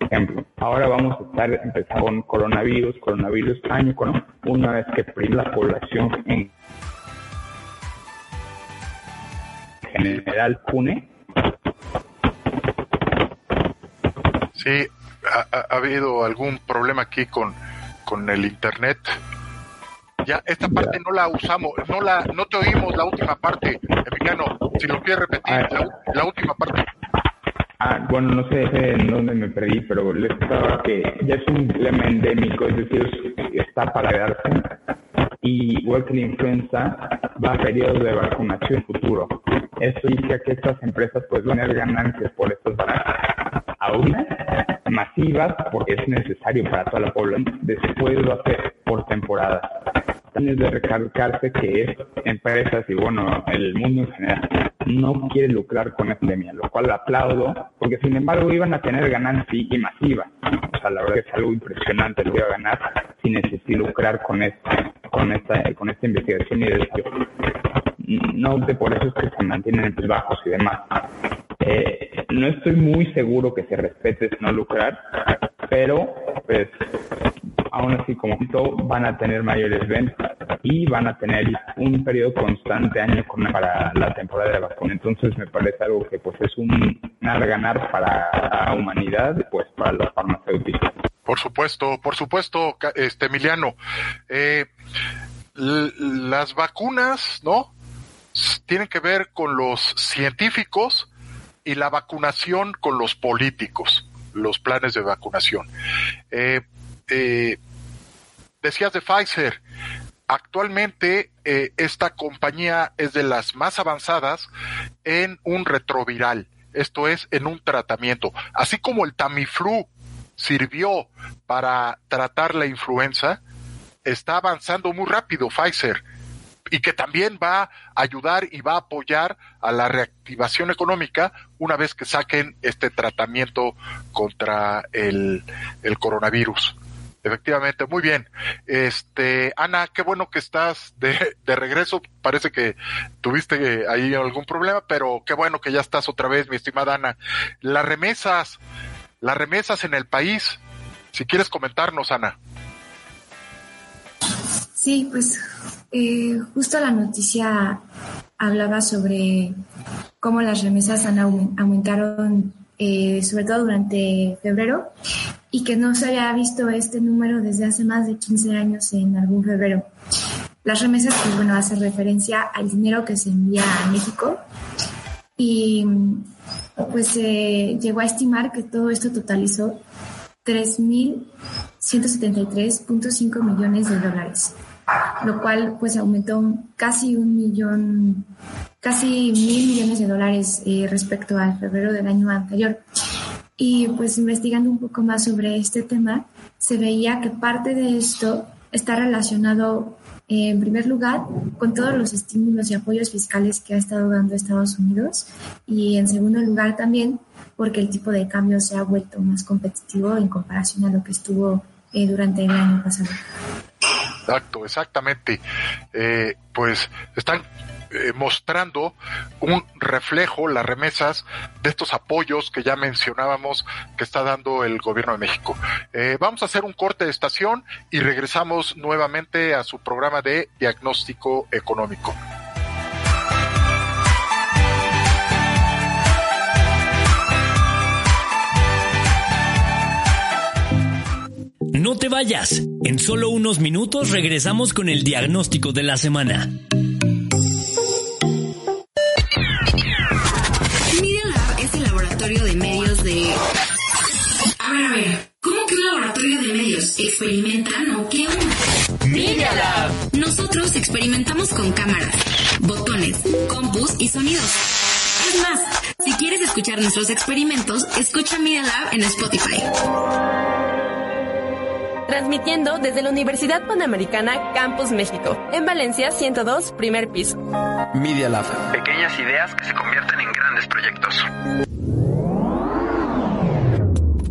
Ejemplo, ahora vamos a estar empezando con coronavirus, coronavirus año, una vez que la población en general pune. Sí, ha, habido algún problema aquí con, con el internet. Ya, esta parte no la usamos, no la, no te oímos la última parte, Emiliano, si lo quieres repetir, ah. la, última parte. Ah, bueno, no sé en dónde me perdí, pero les estaba que ya es un problema endémico, es decir, está para quedarse. Y igual que la influenza, va a periodos de vacunación futuro. Eso dice que estas empresas pues van a tener ganancias por estos ahora masivas porque es necesario para toda la población, después lo hace por temporada. También es de recalcarse que empresas y bueno, el mundo en general no quiere lucrar con esta pandemia, lo cual aplaudo, porque sin embargo iban a tener ganancia y masiva. O sea, la verdad es algo impresionante lo que iba a ganar sin necesidad lucrar con esta, con esta, con esta investigación y desarrollo. No de por eso es que se mantienen en bajos y demás. Eh, no estoy muy seguro que se respete no lucrar, pero pues aún así como esto van a tener mayores ventas y van a tener un periodo constante año con, para la temporada de vacuna. Entonces me parece algo que pues es un ganar para la humanidad pues para los farmacéuticos. Por supuesto, por supuesto, este Emiliano. Eh, las vacunas, ¿no? Tienen que ver con los científicos y la vacunación con los políticos, los planes de vacunación. Eh, eh, decías de Pfizer, actualmente eh, esta compañía es de las más avanzadas en un retroviral, esto es, en un tratamiento, así como el Tamiflu sirvió para tratar la influenza, está avanzando muy rápido Pfizer y que también va a ayudar y va a apoyar a la reactivación económica una vez que saquen este tratamiento contra el, coronavirus. Efectivamente, muy bien. Este, Ana, qué bueno que estás de, de, regreso. Parece que tuviste ahí algún problema, pero qué bueno que ya estás otra vez, mi estimada Ana. Las remesas, las remesas en el país. Si quieres comentarnos, Ana. Sí, pues eh, justo la noticia hablaba sobre cómo las remesas han aumentaron, eh, sobre todo durante febrero, y que no se había visto este número desde hace más de 15 años en algún febrero. Las remesas, pues bueno, hacen referencia al dinero que se envía a México y pues se llegó a estimar que todo esto totalizó 3.173.5 millones de dólares lo cual pues aumentó casi un millón, casi mil millones de dólares eh, respecto al febrero del año anterior. Y pues investigando un poco más sobre este tema, se veía que parte de esto está relacionado en primer lugar con todos los estímulos y apoyos fiscales que ha estado dando Estados Unidos y en segundo lugar también porque el tipo de cambio se ha vuelto más competitivo en comparación a lo que estuvo eh, durante el año pasado. Exacto, exactamente. Eh, pues están eh, mostrando un reflejo, las remesas de estos apoyos que ya mencionábamos que está dando el gobierno de México. Eh, vamos a hacer un corte de estación y regresamos nuevamente a su programa de diagnóstico económico. No te vayas. En solo unos minutos regresamos con el diagnóstico de la semana. Media Lab es el laboratorio de medios de... A ver, a ver. ¿Cómo que un laboratorio de medios? ¿Experimentan o qué onda? Media Lab. Nosotros experimentamos con cámaras, botones, compus y sonidos. Es más, si quieres escuchar nuestros experimentos, escucha Media Lab en Spotify. Transmitiendo desde la Universidad Panamericana Campus México, en Valencia 102, primer piso. Media Lab. Pequeñas ideas que se convierten en grandes proyectos.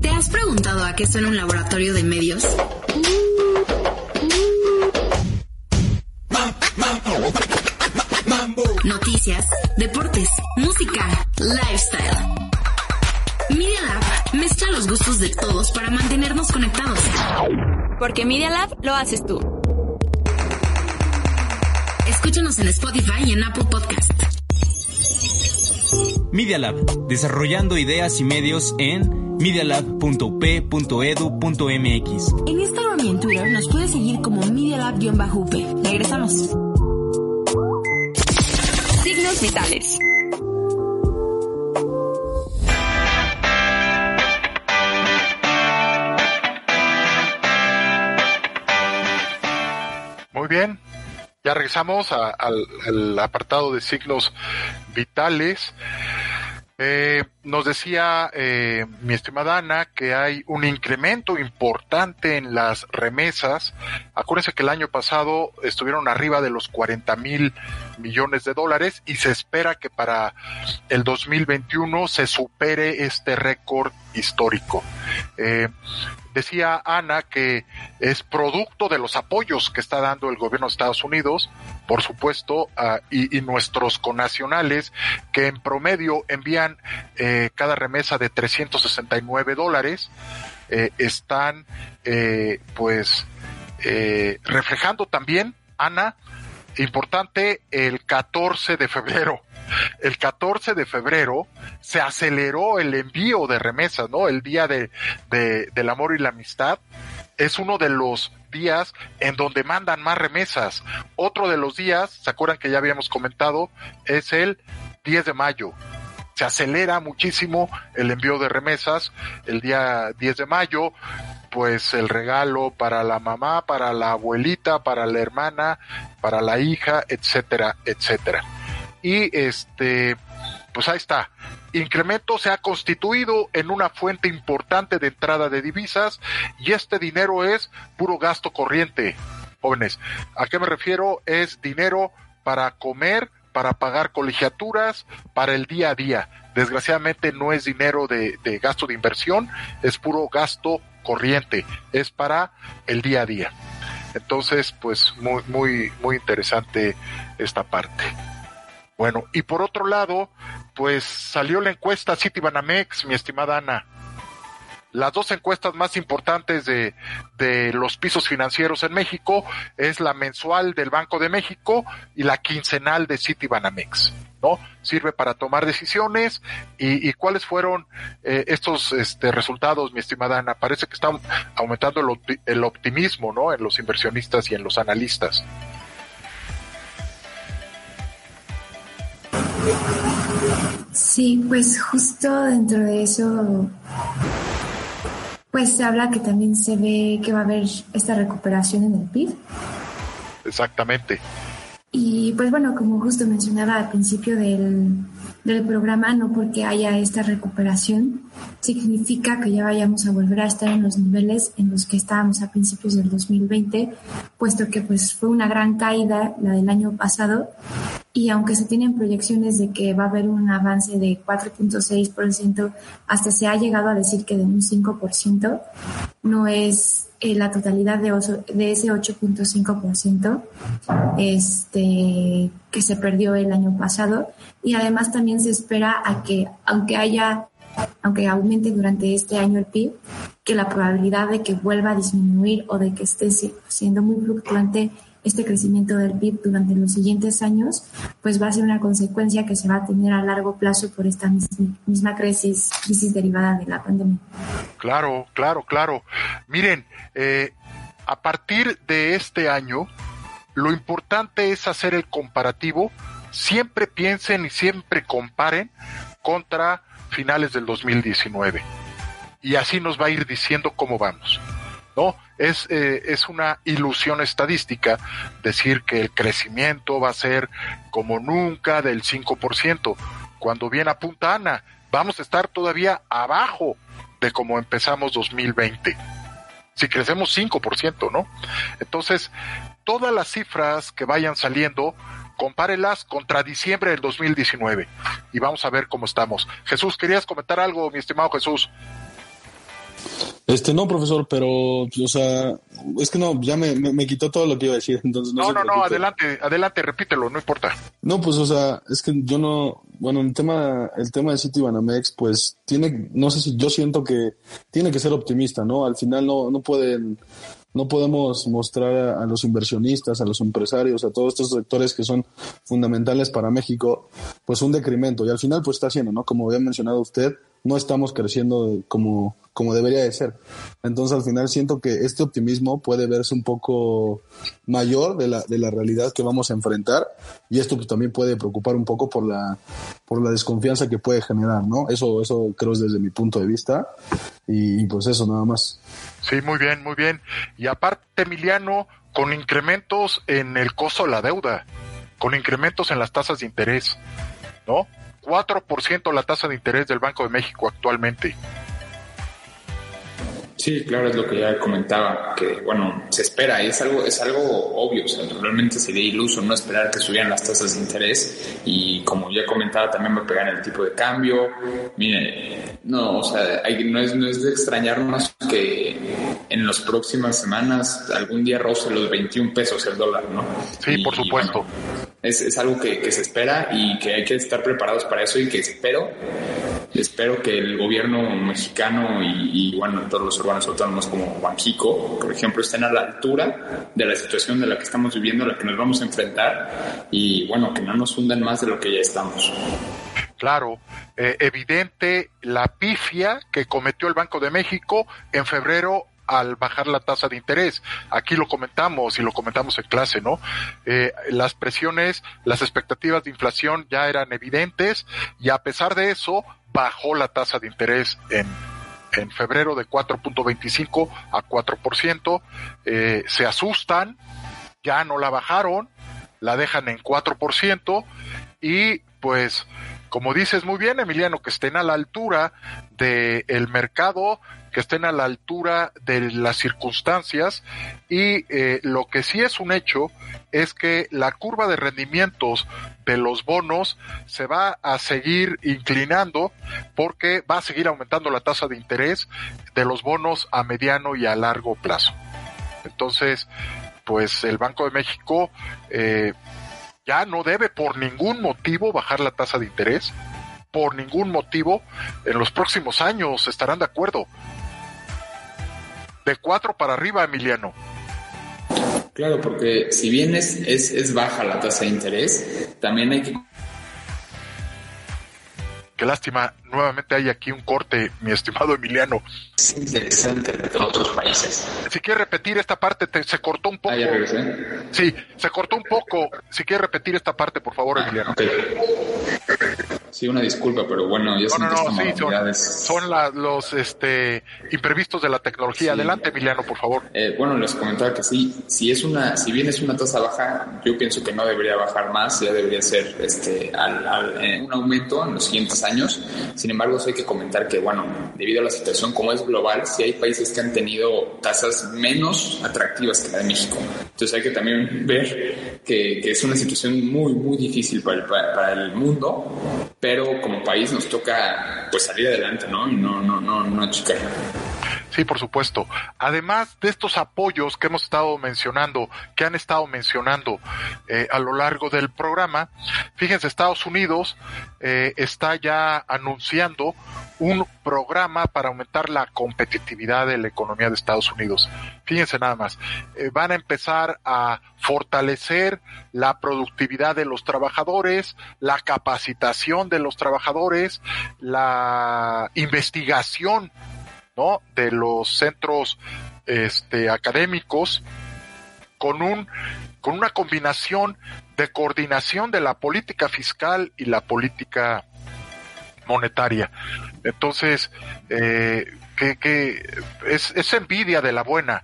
¿Te has preguntado a qué suena un laboratorio de medios? Noticias, deportes, música, lifestyle. Mezcla los gustos de todos para mantenernos conectados. Porque Media Lab lo haces tú. Escúchanos en Spotify y en Apple Podcast. Media Lab, desarrollando ideas y medios en medialab.up.edu.mx. En Instagram y en Twitter nos puedes seguir como Media Lab-UP. Regresamos. Signos vitales. Bien, ya regresamos al apartado de signos vitales. Eh, nos decía eh, mi estimada Ana que hay un incremento importante en las remesas. Acuérdense que el año pasado estuvieron arriba de los 40 mil millones de dólares y se espera que para el 2021 se supere este récord histórico. Eh, decía Ana que es producto de los apoyos que está dando el gobierno de Estados Unidos, por supuesto, ah, y, nuestros conacionales que en promedio envían eh, cada remesa de 369 dólares, eh, están eh, pues eh, reflejando también, Ana, importante, el 14 de febrero. El 14 de febrero se aceleró el envío de remesas, ¿no? El día de, de- del amor y la amistad es uno de los días en donde mandan más remesas. Otro de los días, ¿se acuerdan que ya habíamos comentado? Es el 10 de mayo. Se acelera muchísimo el envío de remesas el día 10 de mayo, pues el regalo para la mamá, para la abuelita, para la hermana, para la hija, etcétera, etcétera. Y este, pues ahí está. Incremento se ha constituido en una fuente importante de entrada de divisas y este dinero es puro gasto corriente, jóvenes. ¿A qué me refiero? Es dinero para comer, para pagar colegiaturas, para el día a día. Desgraciadamente no es dinero de, de gasto de inversión, es puro gasto corriente, es para el día a día. Entonces, pues muy, muy, muy interesante esta parte. Bueno, y por otro lado, pues salió la encuesta Citibanamex, mi estimada Ana. Las dos encuestas más importantes de, de los pisos financieros en México es la mensual del Banco de México y la quincenal de Citibanamex, ¿no? Sirve para tomar decisiones y, y cuáles fueron eh, estos este, resultados, mi estimada Ana. Parece que está aumentando el, el optimismo, ¿no? En los inversionistas y en los analistas. Sí, pues justo dentro de eso, pues se habla que también se ve que va a haber esta recuperación en el PIB. Exactamente. Y pues bueno, como justo mencionaba al principio del, del programa, no porque haya esta recuperación significa que ya vayamos a volver a estar en los niveles en los que estábamos a principios del 2020, puesto que pues fue una gran caída la del año pasado. Y aunque se tienen proyecciones de que va a haber un avance de 4.6%, hasta se ha llegado a decir que de un 5%, no es eh, la totalidad de, de ese 8.5% este, que se perdió el año pasado. Y además también se espera a que, aunque haya, aunque aumente durante este año el PIB, que la probabilidad de que vuelva a disminuir o de que esté si- siendo muy fluctuante este crecimiento del PIB durante los siguientes años, pues va a ser una consecuencia que se va a tener a largo plazo por esta misma crisis, crisis derivada de la pandemia. Claro, claro, claro. Miren, eh, a partir de este año, lo importante es hacer el comparativo. Siempre piensen y siempre comparen contra finales del 2019. Y así nos va a ir diciendo cómo vamos. ¿No? Es, eh, es una ilusión estadística decir que el crecimiento va a ser como nunca del 5%. Cuando bien apunta Ana, vamos a estar todavía abajo de cómo empezamos 2020. Si crecemos 5%, ¿no? Entonces, todas las cifras que vayan saliendo, compárelas contra diciembre del 2019 y vamos a ver cómo estamos. Jesús, ¿querías comentar algo, mi estimado Jesús? Este, no, profesor, pero, o sea, es que no, ya me, me, quitó todo lo que iba a decir. Entonces no, no, no, adelante, adelante, repítelo, no importa. No, pues, o sea, es que yo no, bueno, el tema, el tema de City Banamex, pues, tiene, no sé si yo siento que tiene que ser optimista, ¿no? Al final no, no pueden, no podemos mostrar a, los inversionistas, a los empresarios, a todos estos sectores que son fundamentales para México, pues un decremento. Y al final, pues está haciendo, ¿no? Como había mencionado usted, no estamos creciendo como, como debería de ser. Entonces al final siento que este optimismo puede verse un poco mayor de la, de la realidad que vamos a enfrentar y esto pues, también puede preocupar un poco por la, por la desconfianza que puede generar, ¿no? Eso, eso creo es desde mi punto de vista y, y pues eso nada más. Sí, muy bien, muy bien. Y aparte, Emiliano, con incrementos en el costo de la deuda, con incrementos en las tasas de interés, ¿no? 4% la tasa de interés del Banco de México actualmente. Sí, claro, es lo que ya comentaba, que bueno, se espera, es algo, es algo obvio, o sea, realmente sería iluso no esperar que subieran las tasas de interés y como ya comentaba también va a pegar el tipo de cambio. Mire, no, o sea, no, es, no es de extrañarnos que en las próximas semanas algún día roce los 21 pesos el dólar, ¿no? Sí, por supuesto. Es, es, algo que, que se espera y que hay que estar preparados para eso y que espero espero que el gobierno mexicano y, bueno, todos los órganos autónomos como Banxico, por ejemplo, estén a la altura de la situación de la que estamos viviendo, a la que nos vamos a enfrentar y bueno, que no nos hundan más de lo que ya estamos. Claro, eh, evidente la pifia que cometió el Banco de México en febrero al bajar la tasa de interés. Aquí lo comentamos y lo comentamos en clase, ¿no? Eh, las presiones, las expectativas de inflación ya eran evidentes y a pesar de eso bajó la tasa de interés en, en febrero de 4.25 a 4%. Eh, se asustan, ya no la bajaron, la dejan en 4% y pues como dices muy bien, Emiliano, que estén a la altura del mercado, que estén a la altura de las circunstancias y eh, lo que sí es un hecho es que la curva de rendimientos de los bonos se va a seguir inclinando porque va a seguir aumentando la tasa de interés de los bonos a mediano y a largo plazo. Entonces, pues el Banco de México eh, ya no debe por ningún motivo bajar la tasa de interés, por ningún motivo, en los próximos años estarán de acuerdo. De cuatro para arriba, Emiliano. Claro, porque si bien es, es, es baja la tasa de interés, también hay que Qué lástima, nuevamente hay aquí un corte, mi estimado Emiliano. Es interesante de otros países. Si quiere repetir esta parte, se cortó un poco. Ah, sí, se cortó un poco. Si quiere repetir esta parte, por favor, Emiliano. Sí, una disculpa, pero bueno, ya no, no, no, sí, son, los este, imprevistos de la tecnología. Adelante, Emiliano, por favor. Eh, bueno, les comentaba que sí, si es una, si bien es una tasa baja, yo pienso que no debería bajar más, ya debería ser este, al, eh, un aumento en los siguientes años. Sin embargo, sí hay que comentar que, bueno, debido a la situación como es global, sí hay países que han tenido tasas menos atractivas que la de México. Entonces hay que también ver que, que es una situación muy, muy difícil para el, para el mundo pero como país nos toca pues salir adelante, ¿no? Y no, no, no, no chicar. Sí, por supuesto. Además de estos apoyos que hemos estado mencionando, que han estado mencionando eh, a lo largo del programa, fíjense, Estados Unidos eh, está ya anunciando un programa para aumentar la competitividad de la economía de Estados Unidos. Fíjense nada más, eh, van a empezar a fortalecer la productividad de los trabajadores, la capacitación de los trabajadores, la investigación ¿no? de los centros este, académicos con un con una combinación de coordinación de la política fiscal y la política monetaria. Entonces, eh, que, es, envidia de la buena.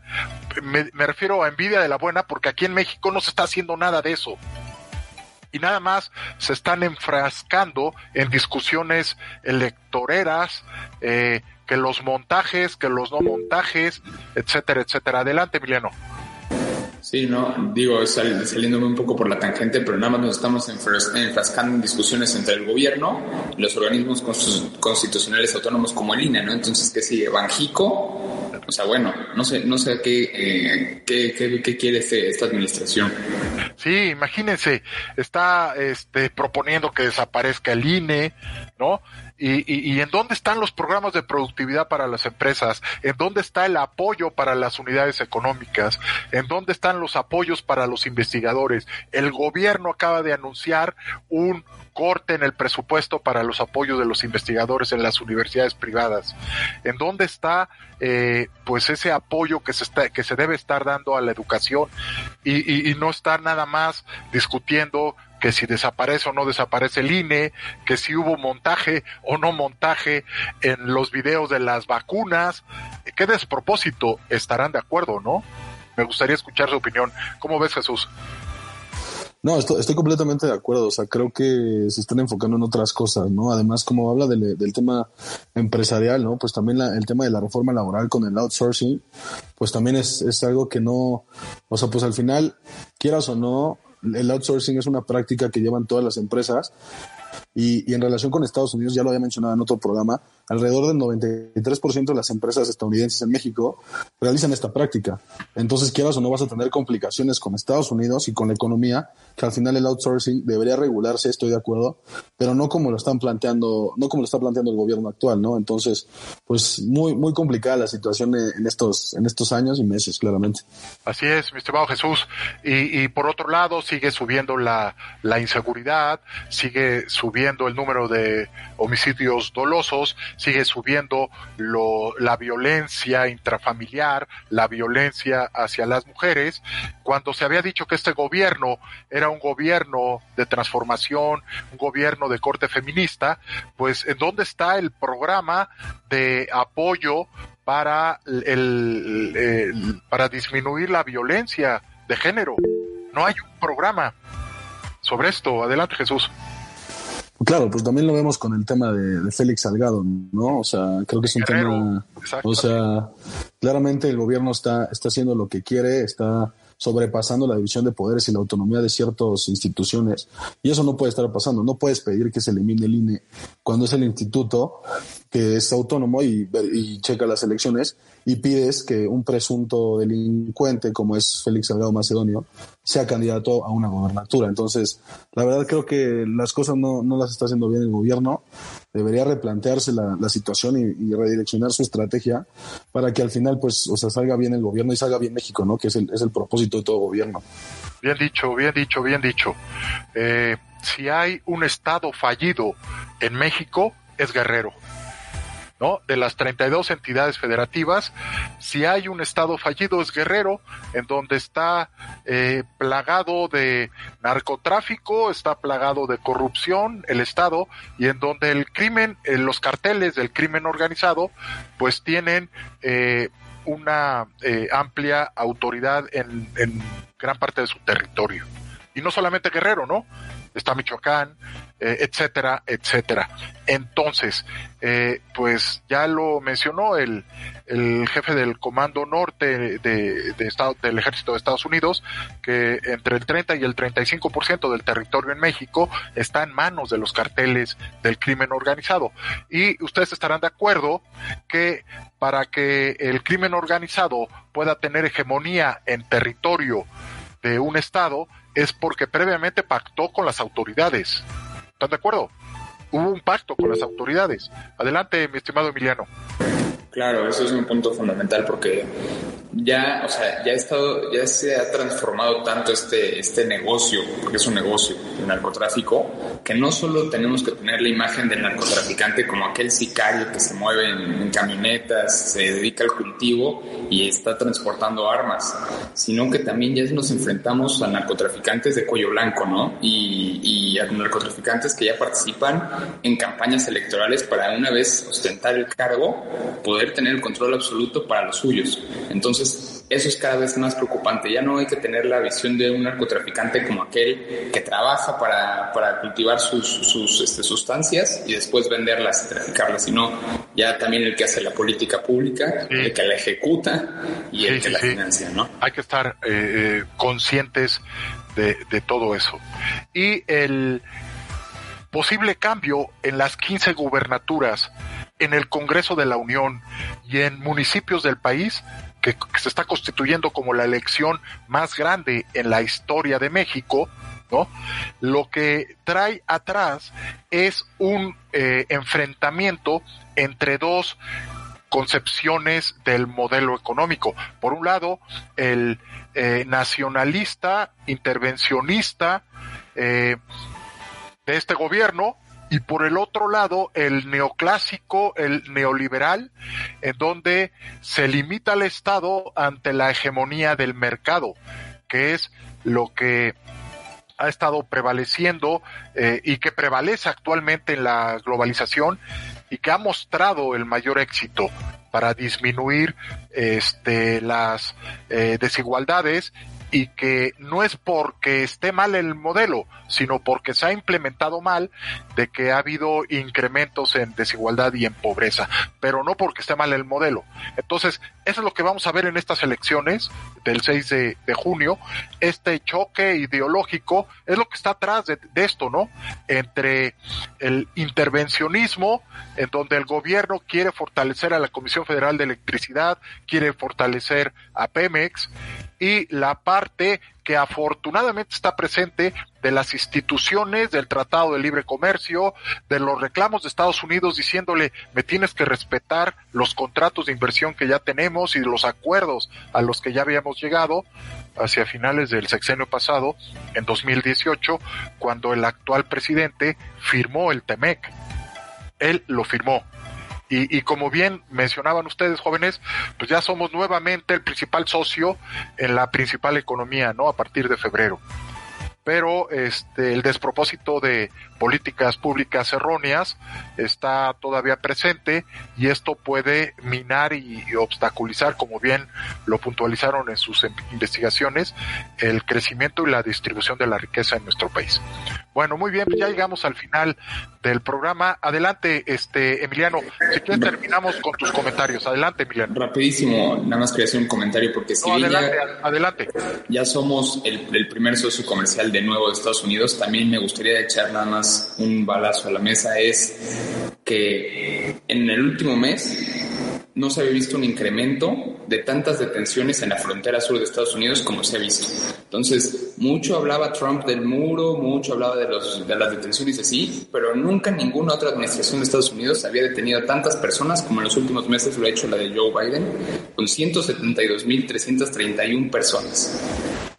Me, me, refiero a envidia de la buena porque aquí en México no se está haciendo nada de eso. Y nada más se están enfrascando en discusiones electoreras, eh, que los montajes, que los no montajes, etcétera, etcétera. Adelante, Emiliano. Sí, no, digo, saliéndome un poco por la tangente, pero nada más nos estamos enfrascando en discusiones entre el gobierno y los organismos constitucionales autónomos como el INE, ¿no? Entonces, ¿qué sigue? ¿Banjico? O sea, bueno, no sé, no sé qué, eh, qué, qué, qué, quiere este, esta administración. Sí, imagínense, está este, proponiendo que desaparezca el INE, ¿no? Y, y, en dónde están los programas de productividad para las empresas, en dónde está el apoyo para las unidades económicas, en dónde están los apoyos para los investigadores. El gobierno acaba de anunciar un corte en el presupuesto para los apoyos de los investigadores en las universidades privadas. ¿En dónde está eh, pues ese apoyo que se está, que se debe estar dando a la educación y, y no estar nada más discutiendo que si desaparece o no desaparece el INE, que si hubo montaje o no montaje en los videos de las vacunas, qué despropósito estarán de acuerdo, ¿no? Me gustaría escuchar su opinión. ¿Cómo ves, Jesús? No, estoy, completamente de acuerdo. O sea, creo que se están enfocando en otras cosas, ¿no? Además, como habla del, tema empresarial, ¿no? Pues también el tema de la reforma laboral con el outsourcing, pues también es, es algo que no, o sea, pues al final, quieras o no, el outsourcing es una práctica que llevan todas las empresas y, en relación con Estados Unidos, ya lo había mencionado en otro programa, alrededor del 93% de las empresas estadounidenses en México realizan esta práctica. Entonces, quieras o no, vas a tener complicaciones con Estados Unidos y con la economía, que al final el outsourcing debería regularse, estoy de acuerdo, pero no como lo están planteando, no como lo está planteando el gobierno actual, ¿no? Entonces, pues muy, muy complicada la situación en estos, en estos años y meses, claramente. Así es, mi estimado Jesús. Y, y por otro lado, sigue subiendo la, la inseguridad, sigue subiendo el número de homicidios dolosos, sigue subiendo lo, la violencia intrafamiliar, la violencia hacia las mujeres, cuando se había dicho que este gobierno era un gobierno de transformación, un gobierno de corte feminista, pues ¿en dónde está el programa de apoyo para el, para disminuir la violencia de género? No hay un programa sobre esto. Adelante, Jesús. Claro, pues también lo vemos con el tema de, Félix Salgado, ¿no? O sea, creo que es un tema. O sea, claramente el gobierno está, está haciendo lo que quiere, está sobrepasando la división de poderes y la autonomía de ciertas instituciones. Y eso no puede estar pasando. No puedes pedir que se elimine el INE cuando es el instituto que es autónomo y, y checa las elecciones y pides que un presunto delincuente como es Félix Salgado Macedonio sea candidato a una gobernatura. Entonces, la verdad creo que las cosas no, no las está haciendo bien el gobierno. Debería replantearse la, la situación y, redireccionar su estrategia para que al final, pues, o sea, salga bien el gobierno y salga bien México, ¿no? Que es el, es el propósito de todo gobierno. Bien dicho, bien dicho, bien dicho. Eh, si hay un Estado fallido en México, es Guerrero. ¿No? De las 32 entidades federativas, si hay un estado fallido es Guerrero, en donde está eh, plagado de narcotráfico, está plagado de corrupción el estado y en donde el crimen, eh, los carteles del crimen organizado, pues tienen eh, una amplia autoridad en, en gran parte de su territorio. Y no solamente Guerrero, ¿no? Está Michoacán, eh, etcétera, etcétera. Entonces, eh, pues ya lo mencionó el, el jefe del Comando Norte de, de Estado, del Ejército de Estados Unidos, que entre el 30 y el 35% del territorio en México está en manos de los carteles del crimen organizado. Y ustedes estarán de acuerdo que para que el crimen organizado pueda tener hegemonía en territorio de un Estado, es porque previamente pactó con las autoridades. ¿Están de acuerdo? Hubo un pacto con las autoridades. Adelante, mi estimado Emiliano. Claro, eso es un punto fundamental porque ya, o sea, ya ha estado, ya se ha transformado tanto este, este negocio, porque es un negocio, el narcotráfico, que no solo tenemos que tener la imagen del narcotraficante como aquel sicario que se mueve en, camionetas, se dedica al cultivo y está transportando armas, sino que también ya nos enfrentamos a narcotraficantes de cuello blanco, ¿no? Y, y a narcotraficantes que ya participan en campañas electorales para una vez ostentar el cargo, poder tener el control absoluto para los suyos. Entonces, eso es cada vez más preocupante. Ya no hay que tener la visión de un narcotraficante como aquel que trabaja para, para cultivar sus, sus este, sustancias y después venderlas y traficarlas, sino ya también el que hace la política pública, el que la ejecuta y el que la financia, ¿no? Hay que estar eh, eh, conscientes de, de todo eso. Y el posible cambio en las 15 gubernaturas en el Congreso de la Unión y en municipios del país que, se está constituyendo como la elección más grande en la historia de México, ¿no? Lo que trae atrás es un eh, enfrentamiento entre dos concepciones del modelo económico. Por un lado, el eh, nacionalista, intervencionista eh, de este gobierno, y por el otro lado el neoclásico, el neoliberal, en donde se limita al Estado ante la hegemonía del mercado, que es lo que ha estado prevaleciendo eh, y que prevalece actualmente en la globalización y que ha mostrado el mayor éxito para disminuir este, las eh, desigualdades y que no es porque esté mal el modelo, sino porque se ha implementado mal de que ha habido incrementos en desigualdad y en pobreza, pero no porque esté mal el modelo. Entonces, eso es lo que vamos a ver en estas elecciones del 6 de, junio. Este choque ideológico es lo que está atrás de, esto, ¿no? Entre el intervencionismo, en donde el gobierno quiere fortalecer a la Comisión Federal de Electricidad, quiere fortalecer a Pemex, y la parte que afortunadamente está presente de las instituciones del Tratado de Libre Comercio, de los reclamos de Estados Unidos diciéndole me tienes que respetar los contratos de inversión que ya tenemos y los acuerdos a los que ya habíamos llegado hacia finales del sexenio pasado, en 2018, cuando el actual presidente firmó el TEMEC. Él lo firmó y, y, como bien mencionaban ustedes, jóvenes, pues ya somos nuevamente el principal socio en la principal economía, ¿no? A partir de febrero pero este, el despropósito de políticas públicas erróneas está todavía presente y esto puede minar y, obstaculizar, como bien lo puntualizaron en sus investigaciones, el crecimiento y la distribución de la riqueza en nuestro país. Bueno, muy bien, ya llegamos al final del programa. Adelante, este Emiliano, si quieres terminamos con tus comentarios. Adelante, Emiliano. Rapidísimo, nada más quería hacer un comentario porque si adelante, adelante. ya somos el, el primer socio comercial de nuevo de Estados Unidos, también me gustaría echar nada más un balazo a la mesa, es que en el último mes no se había visto un incremento de tantas detenciones en la frontera sur de Estados Unidos como se ha visto. Entonces, mucho hablaba Trump del muro, mucho hablaba de, los, de las detenciones así, pero nunca ninguna otra administración de Estados Unidos había detenido a tantas personas como en los últimos meses lo ha hecho la de Joe Biden, con 172.331 personas.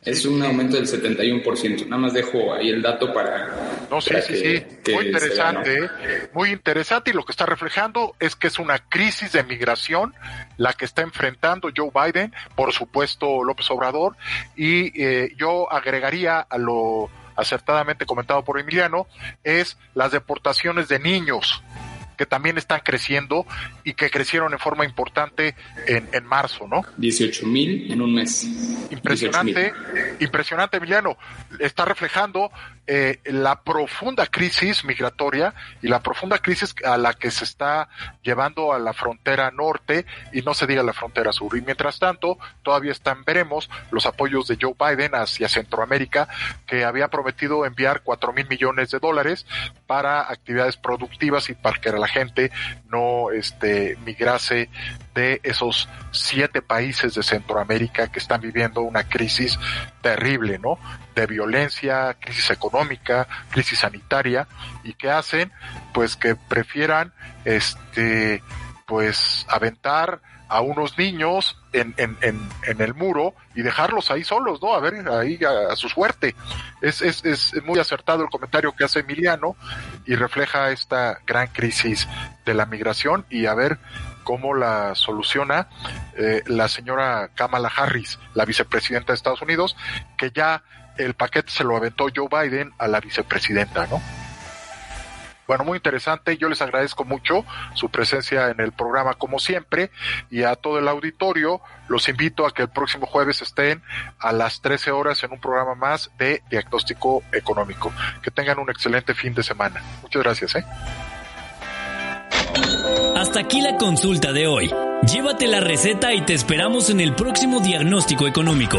Es un aumento del 71%. Nada más dejo ahí el dato para. No, sí, sí, sí. muy interesante, ¿eh? muy interesante. Y lo que está reflejando es que es una crisis de migración la que está enfrentando Joe Biden, por supuesto López Obrador. Y eh, yo agregaría a lo acertadamente comentado por Emiliano, es las deportaciones de niños que también están creciendo y que crecieron en forma importante en, en marzo, ¿no? 18 mil en un mes. Impresionante, impresionante, Emiliano. Está reflejando eh, la profunda crisis migratoria y la profunda crisis a la que se está llevando a la frontera norte y no se diga la frontera sur. Y mientras tanto, todavía están, veremos, los apoyos de Joe Biden hacia Centroamérica, que había prometido enviar cuatro mil millones de dólares para actividades productivas y para que la gente no este, migrase de esos siete países de Centroamérica que están viviendo una crisis terrible, ¿no? De violencia, crisis económica, crisis sanitaria y que hacen, pues que prefieran, este, pues aventar a unos niños en, en, en, el muro y dejarlos ahí solos, ¿no? A ver, ahí a, a su suerte. Es, es, es, muy acertado el comentario que hace Emiliano y refleja esta gran crisis de la migración y a ver cómo la soluciona eh, la señora Kamala Harris, la vicepresidenta de Estados Unidos, que ya el paquete se lo aventó Joe Biden a la vicepresidenta, ¿no? Bueno, muy interesante. Yo les agradezco mucho su presencia en el programa como siempre y a todo el auditorio los invito a que el próximo jueves estén a las 13 horas en un programa más de diagnóstico económico. Que tengan un excelente fin de semana. Muchas gracias. ¿eh? Hasta aquí la consulta de hoy. Llévate la receta y te esperamos en el próximo diagnóstico económico.